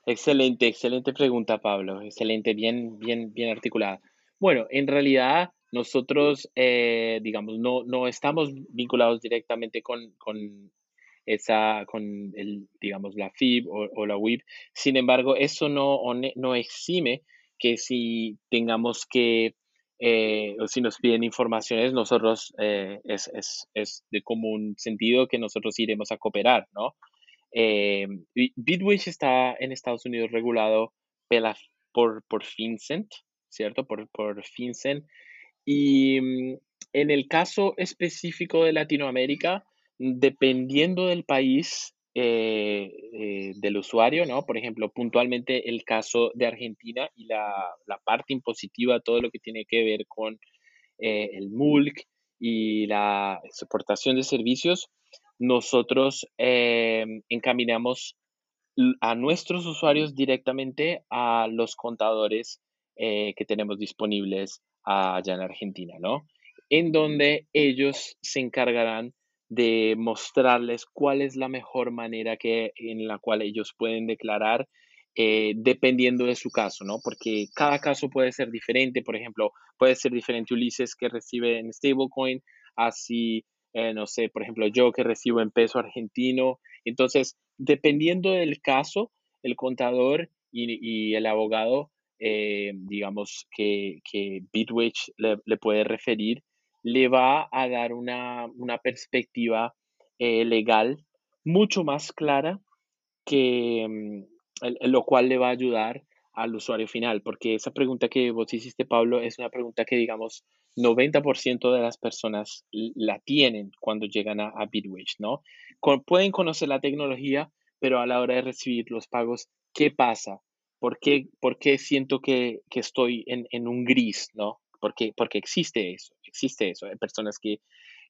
Excelente, excelente pregunta, Pablo. Excelente, bien, bien, bien articulada. Bueno, en realidad nosotros, eh, digamos, no, no estamos vinculados directamente con esa, con el, digamos, la FIB o, la WIB. Sin embargo, eso no, no exime que si tengamos que, eh, o si nos piden informaciones, nosotros eh, es, es, es, de común sentido que nosotros iremos a cooperar, ¿no? Eh, está en Estados Unidos regulado por, por FinCEN, ¿cierto? Por, por FinCEN. Y mm, en el caso específico de Latinoamérica, dependiendo del país eh, eh, del usuario, ¿no? Por ejemplo, puntualmente el caso de Argentina y la, la parte impositiva, todo lo que tiene que ver con eh, el MULC y la exportación de servicios, nosotros encaminamos a nuestros usuarios directamente a los contadores que tenemos disponibles allá en Argentina, ¿no? En donde ellos se encargarán de mostrarles cuál es la mejor manera que, en la cual ellos pueden declarar eh, dependiendo de su caso, ¿no? Porque cada caso puede ser diferente, por ejemplo, puede ser diferente Ulises que recibe en stablecoin, así eh, no sé, por ejemplo, yo que recibo en peso argentino. Entonces, dependiendo del caso, el contador y, el abogado, eh, digamos, que, que Bitwage le, puede referir, le va a dar una, perspectiva eh, legal mucho más clara que mm, lo cual le va a ayudar al usuario final, porque esa pregunta que vos hiciste, Pablo, es una pregunta que, digamos, 90% de las personas la tienen cuando llegan a, a Bitwage, ¿no? pueden conocer la tecnología, pero a la hora de recibir los pagos, ¿qué pasa? ¿Por qué, por qué siento que, que estoy en, en, un gris, ¿no? Porque, porque existe eso, existe eso. Hay personas que,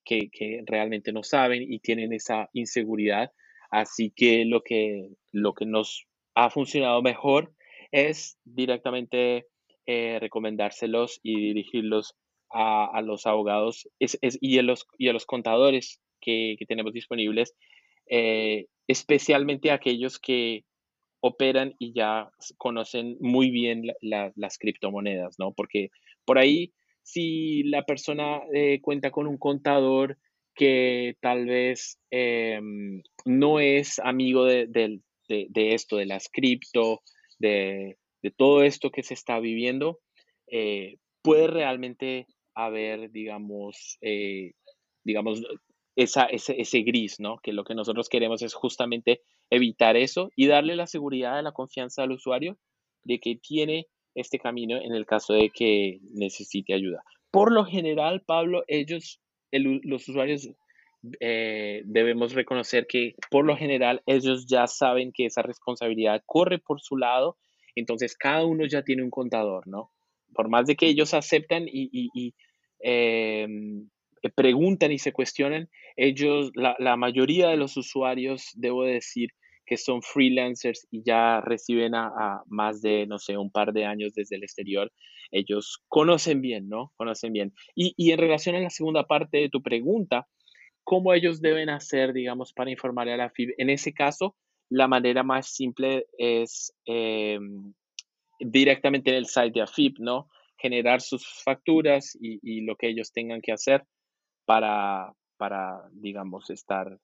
que, que, realmente no saben y tienen esa inseguridad. Así que lo que, lo que nos ha funcionado mejor es directamente eh, recomendárselos y dirigirlos a, los abogados es, y, a los, y a los contadores que, tenemos disponibles, eh, especialmente aquellos que operan y ya conocen muy bien las criptomonedas, ¿no? Porque por ahí, si la persona eh, cuenta con un contador que tal vez em, no es amigo de, esto, de las cripto, de, todo esto que se está viviendo, eh, puede realmente haber, digamos, eh, digamos, esa, ese, gris, ¿no? Que lo que nosotros queremos es justamente evitar eso y darle la seguridad la confianza al usuario de que tiene este camino en el caso de que necesite ayuda. Por lo general, Pablo, ellos, los usuarios, eh, debemos reconocer que por lo general ellos ya saben que esa responsabilidad corre por su lado, entonces cada uno ya tiene un contador, ¿no? por más de que ellos aceptan y, em, preguntan y se cuestionan, ellos, la, mayoría de los usuarios, debo decir, que son freelancers y ya reciben a, más de, no sé, un par de años desde el exterior, ellos conocen bien, ¿no? Conocen bien. Y, en relación a la segunda parte de tu pregunta, ¿cómo ellos deben hacer, digamos, para informarle a la FIB? En ese caso, la manera más simple es em, directamente en el site de AFIP, ¿no? Generar sus facturas y, lo que ellos tengan que hacer para, para digamos, estar,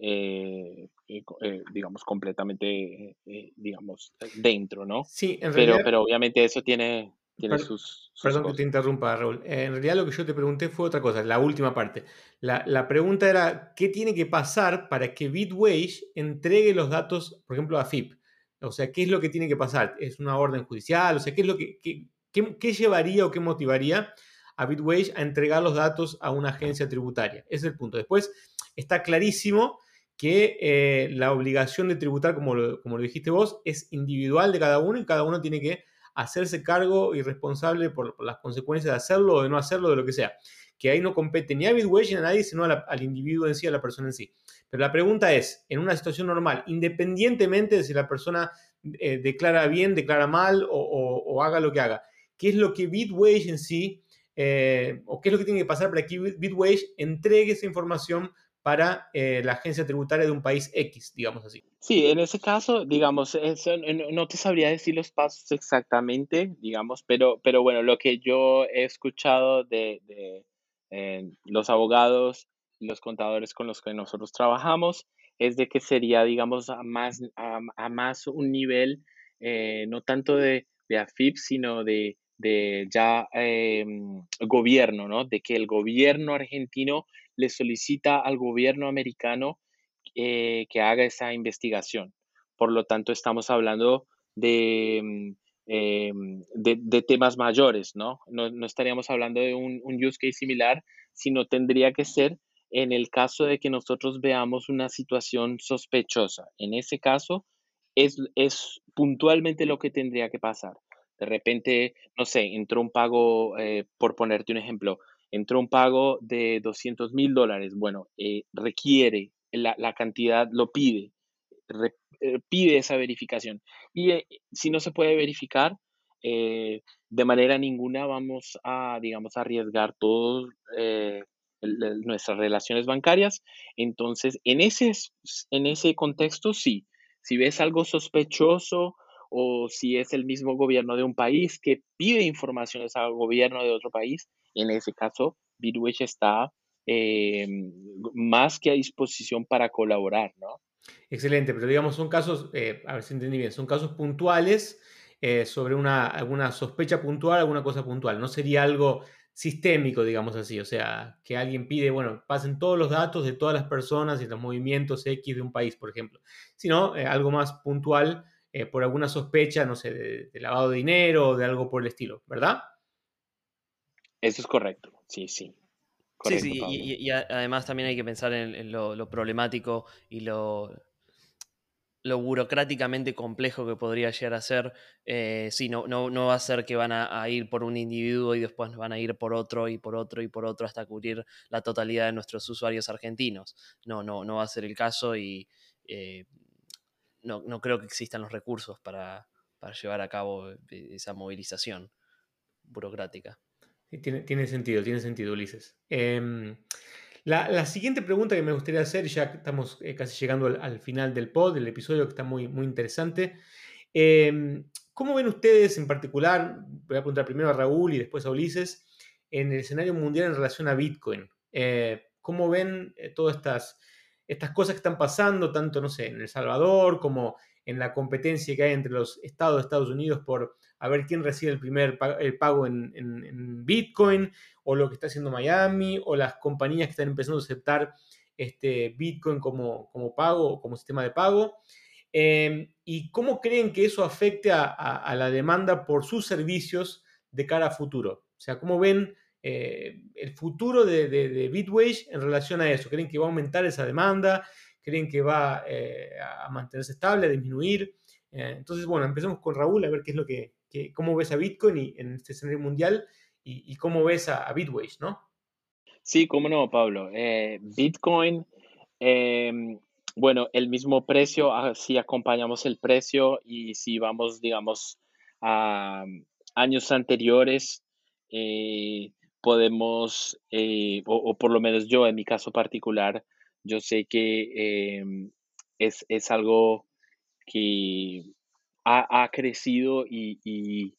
eh, eh, eh, digamos, completamente, digamos, dentro, ¿no? Sí, en realidad... Pero, pero obviamente eso tiene, tiene sus, Perdón que te interrumpa, Raúl. en realidad lo que yo te pregunté fue otra cosa, la última parte. La, la, pregunta era, ¿qué tiene que pasar para que Bitwage entregue los datos, por ejemplo, a AFIP? O sea, ¿qué es lo que tiene que pasar? ¿Es una orden judicial? O sea, ¿qué es lo que, qué, llevaría o qué motivaría a Bitwage a entregar los datos a una agencia tributaria? Ese es el punto. Después, está clarísimo que eh, la obligación de tributar, como lo, como lo dijiste vos, es individual de cada uno y cada uno tiene que hacerse cargo y responsable por, las consecuencias de hacerlo o de no hacerlo, de lo que sea. Que ahí no compete ni a Bitwage ni a nadie, sino al individuo en sí, a la persona en sí. Pero la pregunta es, en una situación normal, independientemente de si la persona eh, declara bien, declara mal o, haga lo que haga, ¿qué es lo que Bitwage en sí, eh, o qué es lo que tiene que pasar para que Bitwage entregue esa información para eh, la agencia tributaria de un país X, digamos así. Sí, en ese caso, digamos, no te sabría decir los pasos exactamente, digamos, pero, pero bueno, lo que yo he escuchado de, los abogados los contadores con los que nosotros trabajamos es de que sería, digamos, a más, a, más un nivel, eh, no tanto de, de, AFIP, sino de, de ya eh, gobierno, ¿no? De que el gobierno argentino le solicita al gobierno americano eh, que haga esa investigación. Por lo tanto, estamos hablando de, de, temas mayores, ¿no? ¿no? ¿no? estaríamos hablando de un, un use case similar, sino tendría que ser en el caso de que nosotros veamos una situación sospechosa. En ese caso, es, es puntualmente lo que tendría que pasar. De repente, no sé, entró un pago, eh, por ponerte un ejemplo, entró un pago de 200 mil dólares. Bueno, eh, requiere, la, la, cantidad lo pide, eh, pide esa verificación. Y si no se puede verificar, de manera ninguna vamos a, digamos, arriesgar todos nuestras relaciones bancarias. Entonces, en ese, en ese contexto, sí, si ves algo sospechoso o si es el mismo gobierno de un país que pide informaciones al gobierno de otro país, en ese caso, Bitwitch está eh, más que a disposición para colaborar, ¿no? Excelente, pero digamos, son casos, eh, a ver si entendí bien, son casos puntuales eh, sobre una, alguna sospecha puntual, alguna cosa puntual. No sería algo sistémico, digamos así. O sea, que alguien pide, bueno, pasen todos los datos de todas las personas y los movimientos X de un país, por ejemplo. Sino eh, algo más puntual por alguna sospecha, no sé, de, lavado de dinero o de algo por el estilo, ¿verdad? Eso es correcto, sí, sí. sí, sí, y, además también hay que pensar en, lo, problemático y lo, lo burocráticamente complejo que podría llegar a ser, eh, sí, no, no, va a ser que van a, ir por un individuo y después van a ir por otro y por otro y por otro hasta cubrir la totalidad de nuestros usuarios argentinos. No, no, no va a ser el caso y eh, no, creo que existan los recursos para, llevar a cabo eh, esa movilización burocrática. Tiene, tiene sentido, tiene sentido, Ulises. Em, la, siguiente pregunta que me gustaría hacer, ya estamos eh, casi llegando al, final del pod, del episodio que está muy, muy interesante. Em, ¿Cómo ven ustedes en particular, voy a preguntar primero a Raúl y después a Ulises, en el escenario mundial en relación a Bitcoin? Eh, ¿Cómo ven eh, todas estas, estas cosas que están pasando, tanto, no sé, en El Salvador como en la competencia que hay entre los estados de Estados Unidos por a ver quién recibe el primer pago, en, Bitcoin, o lo que está haciendo Miami, o las compañías que están empezando a aceptar este Bitcoin como, como pago o como sistema de pago. Em, ¿Y cómo creen que eso afecte a, la demanda por sus servicios de cara a futuro? O sea, ¿cómo ven eh, el futuro de, de, Bitwage en relación a eso? ¿Creen que va a aumentar esa demanda? ¿Creen que va eh, a mantenerse estable, a disminuir? Eh, entonces, bueno, empecemos con Raúl a ver qué es lo que, cómo ves a Bitcoin y, en este escenario mundial y, cómo ves a, a, Bitwage, ¿no? Sí, cómo no, Pablo. Eh, Bitcoin, bueno, el mismo precio, ah, si acompañamos el precio y si vamos, digamos, a años anteriores, podemos, o, por lo menos yo en mi caso particular, yo sé que em, es, es, algo que ha, crecido y,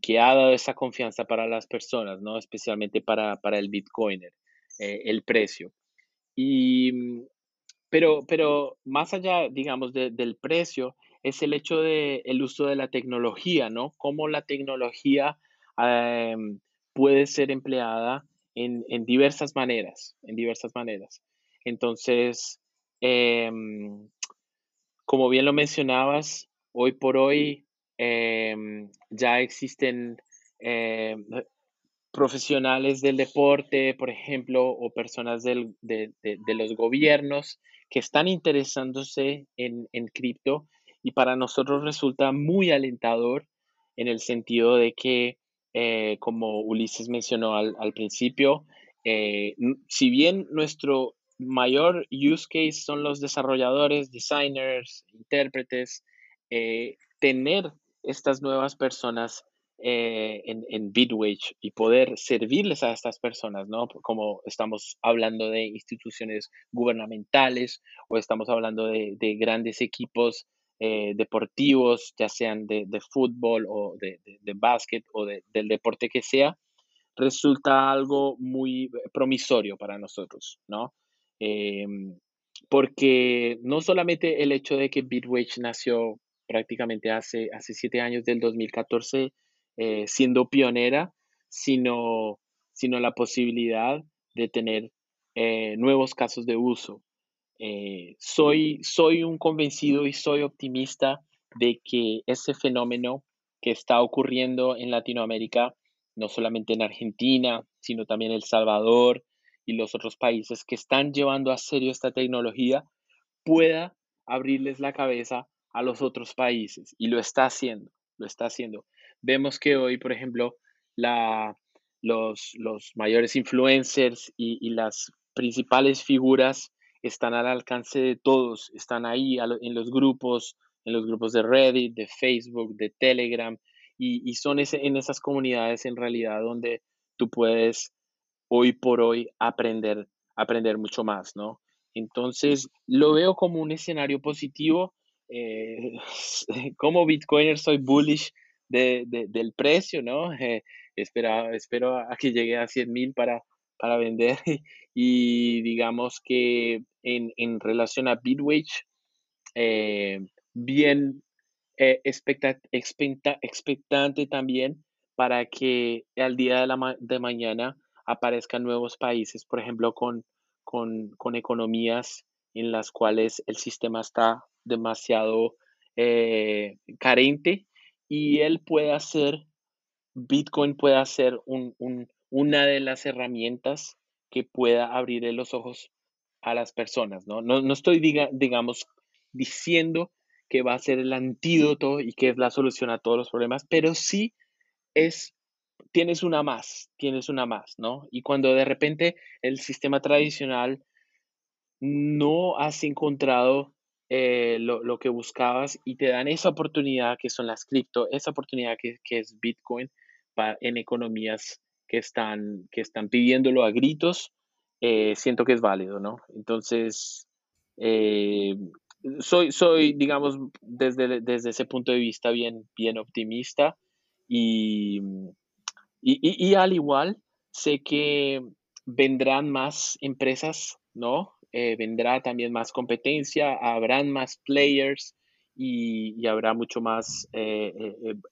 que ha dado esa confianza para las personas, ¿no? especialmente para, el Bitcoiner, eh, el precio. Y, mm, pero, pero más allá, digamos, del precio, es el hecho del el uso de la tecnología, ¿no? Cómo la tecnología em, puede ser empleada en, diversas maneras, en diversas maneras. Entonces, em, como bien lo mencionabas, hoy por hoy em, ya existen em, profesionales del deporte, por ejemplo, o personas de, los gobiernos que están interesándose en, cripto y para nosotros resulta muy alentador en el sentido de que, eh, como Ulises mencionó al, principio, eh, si bien nuestro mayor use case son los desarrolladores, designers, intérpretes, eh, tener estas nuevas personas en, en Bitwage y poder servirles a estas personas, ¿no? Como estamos hablando de instituciones gubernamentales o estamos hablando de, de grandes equipos eh, deportivos, ya sean de, fútbol o de, de, básquet o del deporte que sea, resulta algo muy promisorio para nosotros, ¿no? Em, porque no solamente el hecho de que Bitwage nació prácticamente hace, hace siete años del 2014 eh, siendo pionera, sino, sino la posibilidad de tener eh, nuevos casos de uso, eh, soy, soy un convencido y soy optimista de que ese fenómeno que está ocurriendo en Latinoamérica, no solamente en Argentina, sino también El Salvador y los otros países que están llevando a serio esta tecnología, pueda abrirles la cabeza a los otros países. Y lo está haciendo, lo está haciendo. Vemos que hoy, por ejemplo, la, los, los mayores influencers y, y las principales figuras están al alcance de todos, están ahí en los grupos, en los grupos de Reddit, de Facebook, de Telegram, y, son en esas comunidades en realidad donde tú puedes hoy por hoy aprender, aprender mucho más, ¿no? Entonces, lo veo como un escenario positivo. Eh, como Bitcoiner soy bullish del precio, ¿no? Eh, espero, espero a que llegue a 100 mil para, para vender y digamos que en, en relación a Bitwage, eh, bien eh, expectante también para que al día de, la de mañana aparezcan nuevos países, por ejemplo, con, con, con, economías en las cuales el sistema está demasiado eh, carente y él puede hacer, Bitcoin puede ser un, un, una de las herramientas que pueda abrirle los ojos a las personas, ¿no? No, estoy, digamos, diciendo que va a ser el antídoto y que es la solución a todos los problemas, pero sí es, tienes una más, tienes una más, ¿no? Y cuando de repente el sistema tradicional no has encontrado eh, lo, que buscabas y te dan esa oportunidad que son las cripto, esa oportunidad que, es Bitcoin para, en economías que están, que están pidiéndolo a gritos, eh, siento que es válido, ¿no? Entonces, eh, soy, soy, digamos, desde, desde ese punto de vista bien, bien optimista y, y, al igual sé que vendrán más empresas, ¿no? Eh, vendrá también más competencia, habrán más players y, habrá mucho más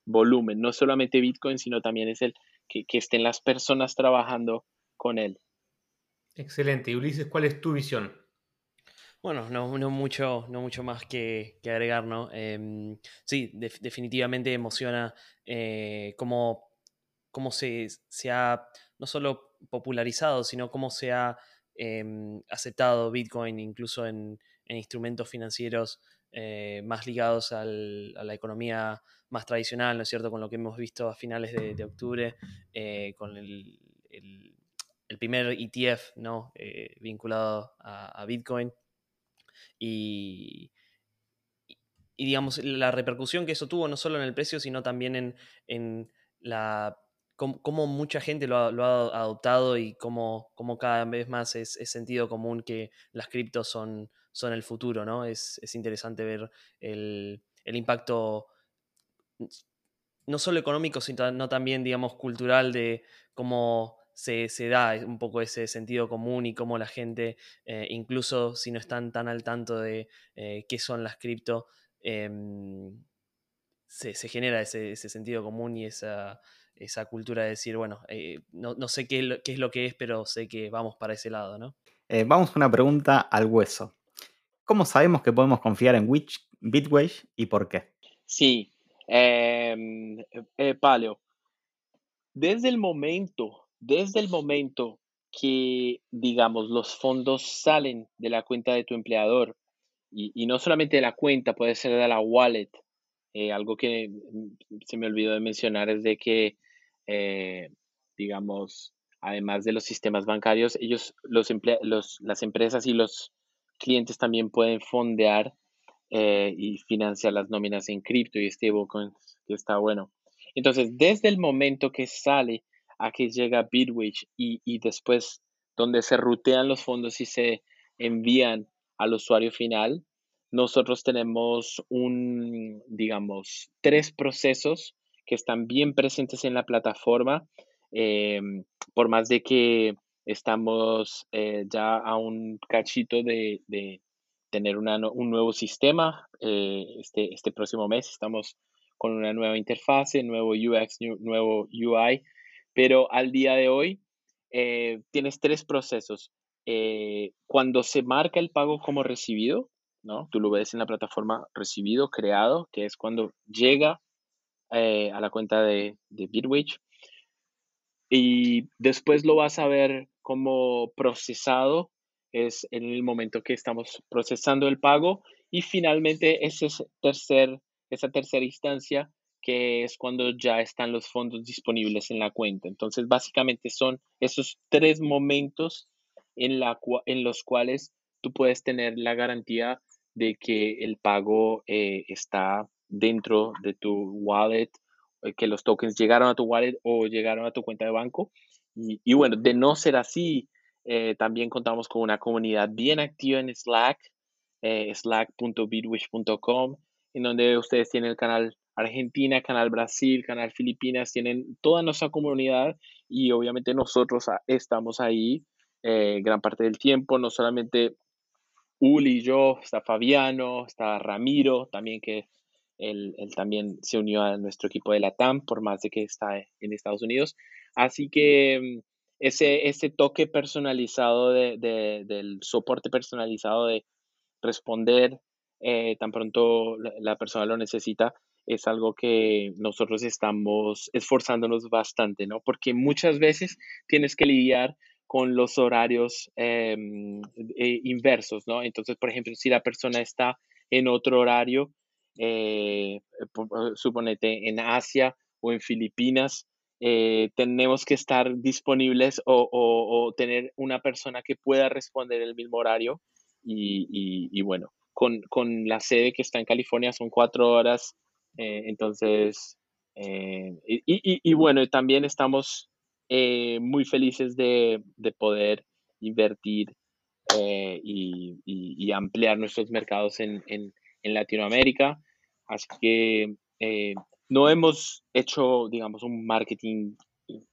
volumen, no solamente Bitcoin, sino también es el que, estén las personas trabajando con él. Excelente. Y Ulises, ¿cuál es tu visión? Bueno, no, no, mucho, no mucho más que, agregar, ¿no? Em, sí, definitivamente emociona eh, cómo, se, se, ha no solo popularizado, sino cómo se ha em, aceptado Bitcoin incluso en, instrumentos financieros eh, más ligados a la economía más tradicional, ¿no es cierto? Con lo que hemos visto a finales de, octubre, eh, con el, primer ETF, ¿no? Eh, vinculado a, Bitcoin. Y, digamos, la repercusión que eso tuvo no solo en el precio, sino también en, la cómo, mucha gente lo ha, adoptado y cómo, cada vez más es, sentido común que las criptos son, el futuro, ¿no? Es, interesante ver el, el impacto no solo económico, sino también, digamos, cultural de cómo se, da un poco ese sentido común y cómo la gente, eh, incluso si no están tan al tanto de eh, qué son las cripto, em, se, genera ese, sentido común y esa, esa cultura de decir, bueno, eh, no, sé qué, qué, es lo que es, pero sé que vamos para ese lado, ¿no? vamos a una pregunta al hueso. ¿Cómo sabemos que podemos confiar en Bitwage y por qué? Sí, Em, eh, Paleo, desde el momento, desde el momento que, digamos, los fondos salen de la cuenta de tu empleador, y, no solamente de la cuenta, puede ser de la wallet, algo que mm, se me olvidó de mencionar es de que, digamos, además de los sistemas bancarios, ellos, los, los las empresas y los clientes también pueden fondear y financiar las nóminas en cripto y stablecoins, que está bueno. Entonces, desde el momento que sale a que llega Bitwage y, y después donde se rutean los fondos y se envían al usuario final, nosotros tenemos un, digamos, tres procesos que están bien presentes en la plataforma, em, por más de que estamos eh, ya a un cachito de, tener un nuevo sistema. Eh, este, este próximo mes estamos con una nueva interfase, nuevo UX, nuevo UI, pero al día de hoy eh, tienes tres procesos. Cuando se marca el pago como recibido, ¿no? Tú lo ves en la plataforma recibido, creado, que es cuando llega eh, a la cuenta de, de Bitwage. Y después lo vas a ver como procesado, es en el momento que estamos procesando el pago. Y finalmente ese tercer, esa tercera instancia que es cuando ya están los fondos disponibles en la cuenta. Entonces, básicamente son esos tres momentos en, la, en los cuales tú puedes tener la garantía de que el pago eh, está dentro de tu wallet, eh, que los tokens llegaron a tu wallet o llegaron a tu cuenta de banco. Y, bueno, de no ser así, eh, también contamos con una comunidad bien activa en Slack, slack.bitwish.com, en donde ustedes tienen el canal Argentina, Canal Brasil, Canal Filipinas, tienen toda nuestra comunidad y obviamente nosotros estamos ahí eh, gran parte del tiempo, no solamente Uli y yo, está Fabiano, está Ramiro también que él, también se unió a nuestro equipo de la TAM por más de que está en Estados Unidos. Así que mm, ese, ese toque personalizado de, del soporte personalizado de responder eh, tan pronto la persona lo necesita, es algo que nosotros estamos esforzándonos bastante, ¿no? Porque muchas veces tienes que lidiar con los horarios em, eh, inversos, ¿no? Entonces, por ejemplo, si la persona está en otro horario, eh, suponete en Asia o en Filipinas, eh, tenemos que estar disponibles o, tener una persona que pueda responder el mismo horario. Y, bueno, con, con, la sede que está en California son cuatro horas eh, entonces, eh, y, bueno, también estamos eh, muy felices de, poder invertir y, ampliar nuestros mercados en, Latinoamérica. Así que no hemos hecho, digamos, un marketing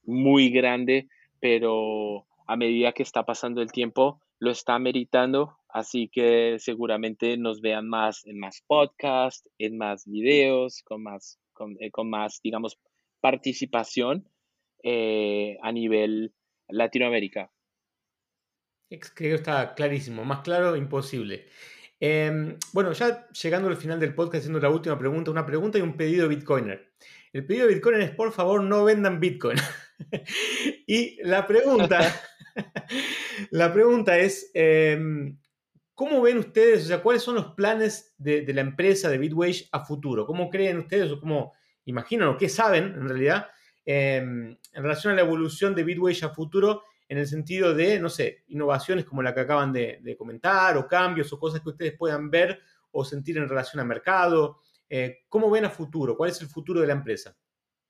muy grande, pero a medida que está pasando el tiempo, lo está meritando, así que seguramente nos vean más en más podcasts, en más videos, con más, con, eh, más digamos, participación eh, a nivel Latinoamérica. Creo que está clarísimo, más claro imposible. Em, bueno, ya llegando al final del podcast, haciendo la última pregunta, una pregunta y un pedido Bitcoiner. El pedido de Bitcoiner es, por favor, no vendan Bitcoin. y la pregunta la pregunta es, em, ¿cómo ven ustedes, o sea, cuáles son los planes de, la empresa de Bitwage a futuro? ¿Cómo creen ustedes o cómo imaginan o qué saben en realidad em, en relación a la evolución de Bitwage a futuro en el sentido de, no sé, innovaciones como la que acaban de, comentar o cambios o cosas que ustedes puedan ver o sentir en relación al mercado? Eh, ¿Cómo ven a futuro? ¿Cuál es el futuro de la empresa?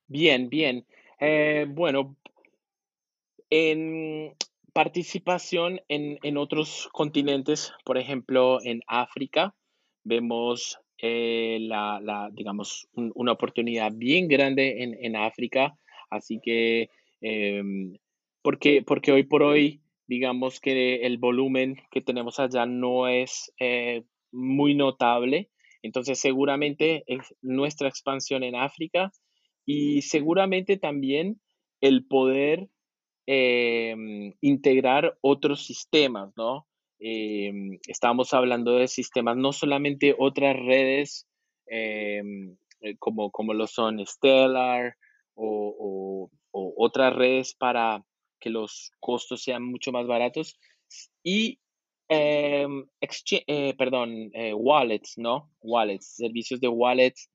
Bien, bien. Eh, bueno, en, participación en, otros continentes, por ejemplo, en África, vemos eh, la, digamos, una oportunidad bien grande en, África. Así que, em, porque, porque hoy por hoy, digamos que el volumen que tenemos allá no es eh, muy notable. Entonces, seguramente nuestra expansión en África y seguramente también el poder Em, integrar otros sistemas, ¿no? Em, estamos hablando de sistemas, no solamente otras redes em, eh, como, como lo son Stellar o, otras redes para que los costos sean mucho más baratos y eh, perdón, eh, wallets, ¿no? Wallets, servicios de wallets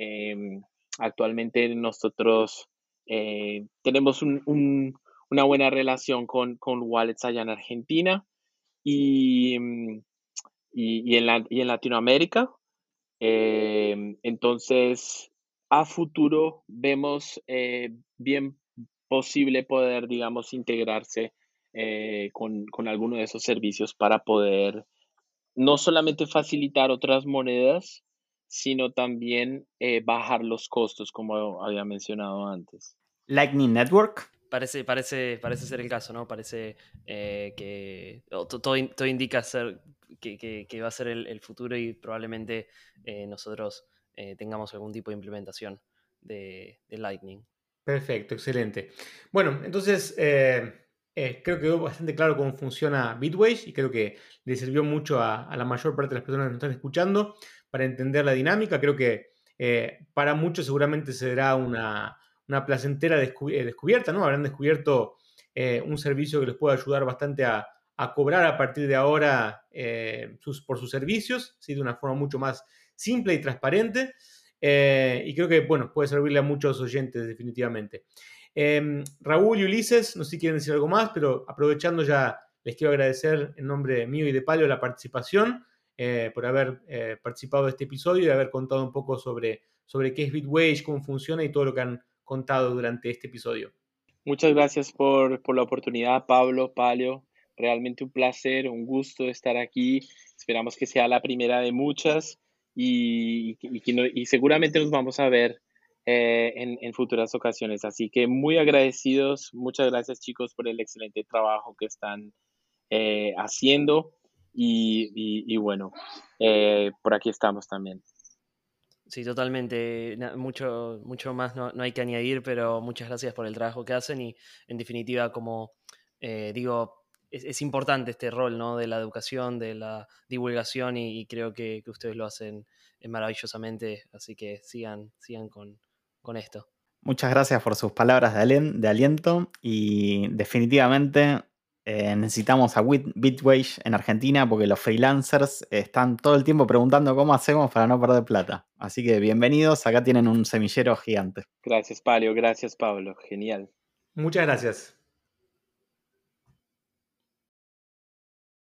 Em, actualmente nosotros eh, tenemos una buena relación con, con wallets allá en Argentina y, mm, y, en, en, Latinoamérica. Em, entonces, a futuro vemos eh, bien posible poder, digamos, integrarse eh, con, con alguno de esos servicios para poder no solamente facilitar otras monedas, sino también eh, bajar los costos, como había mencionado antes. Lightning Network. Parece, parece, parece ser el caso, ¿no? Parece eh, que todo, indica ser que, va a ser el, futuro y probablemente nosotros tengamos algún tipo de implementación de, de Lightning. Perfecto, excelente. Bueno, entonces eh, eh, creo que quedó bastante claro cómo funciona Bitwage y creo que le sirvió mucho a, la mayor parte de las personas que nos están escuchando para entender la dinámica. Creo que eh, para muchos seguramente será una, una placentera descubierta, ¿no? Habrán descubierto un servicio que les puede ayudar bastante a, cobrar a partir de ahora sus, por sus servicios, de una forma mucho más simple y transparente. Eh, y creo que, bueno, puede servirle a muchos oyentes definitivamente. Em, Raúl y Ulises, no sé si quieren decir algo más, pero aprovechando ya, les quiero agradecer en nombre mío y de Palio la participación, eh, por haber eh, participado de este episodio y haber contado un poco sobre, sobre qué es Bitwage, cómo funciona y todo lo que han contado durante este episodio. Muchas gracias por, por la oportunidad, Pablo, Palio. Realmente un placer, un gusto estar aquí. Esperamos que sea la primera de muchas y, y, seguramente nos vamos a ver eh, en, futuras ocasiones. Así que muy agradecidos, muchas gracias chicos por el excelente trabajo que están eh, haciendo y, bueno, eh, por aquí estamos también. Sí, totalmente. Mucho, mucho más no, no, hay que añadir, pero muchas gracias por el trabajo que hacen y en definitiva, como digo, es, importante este rol ¿no? de la educación, de la divulgación y, creo que, ustedes lo hacen eh, maravillosamente, así que sigan, sigan con, esto. Muchas gracias por sus palabras de, aliento y definitivamente eh, necesitamos a Bitwage en Argentina porque los freelancers están todo el tiempo preguntando cómo hacemos para no perder plata. Así que bienvenidos, acá tienen un semillero gigante. Gracias, Palio, gracias, Pablo, genial. Muchas gracias.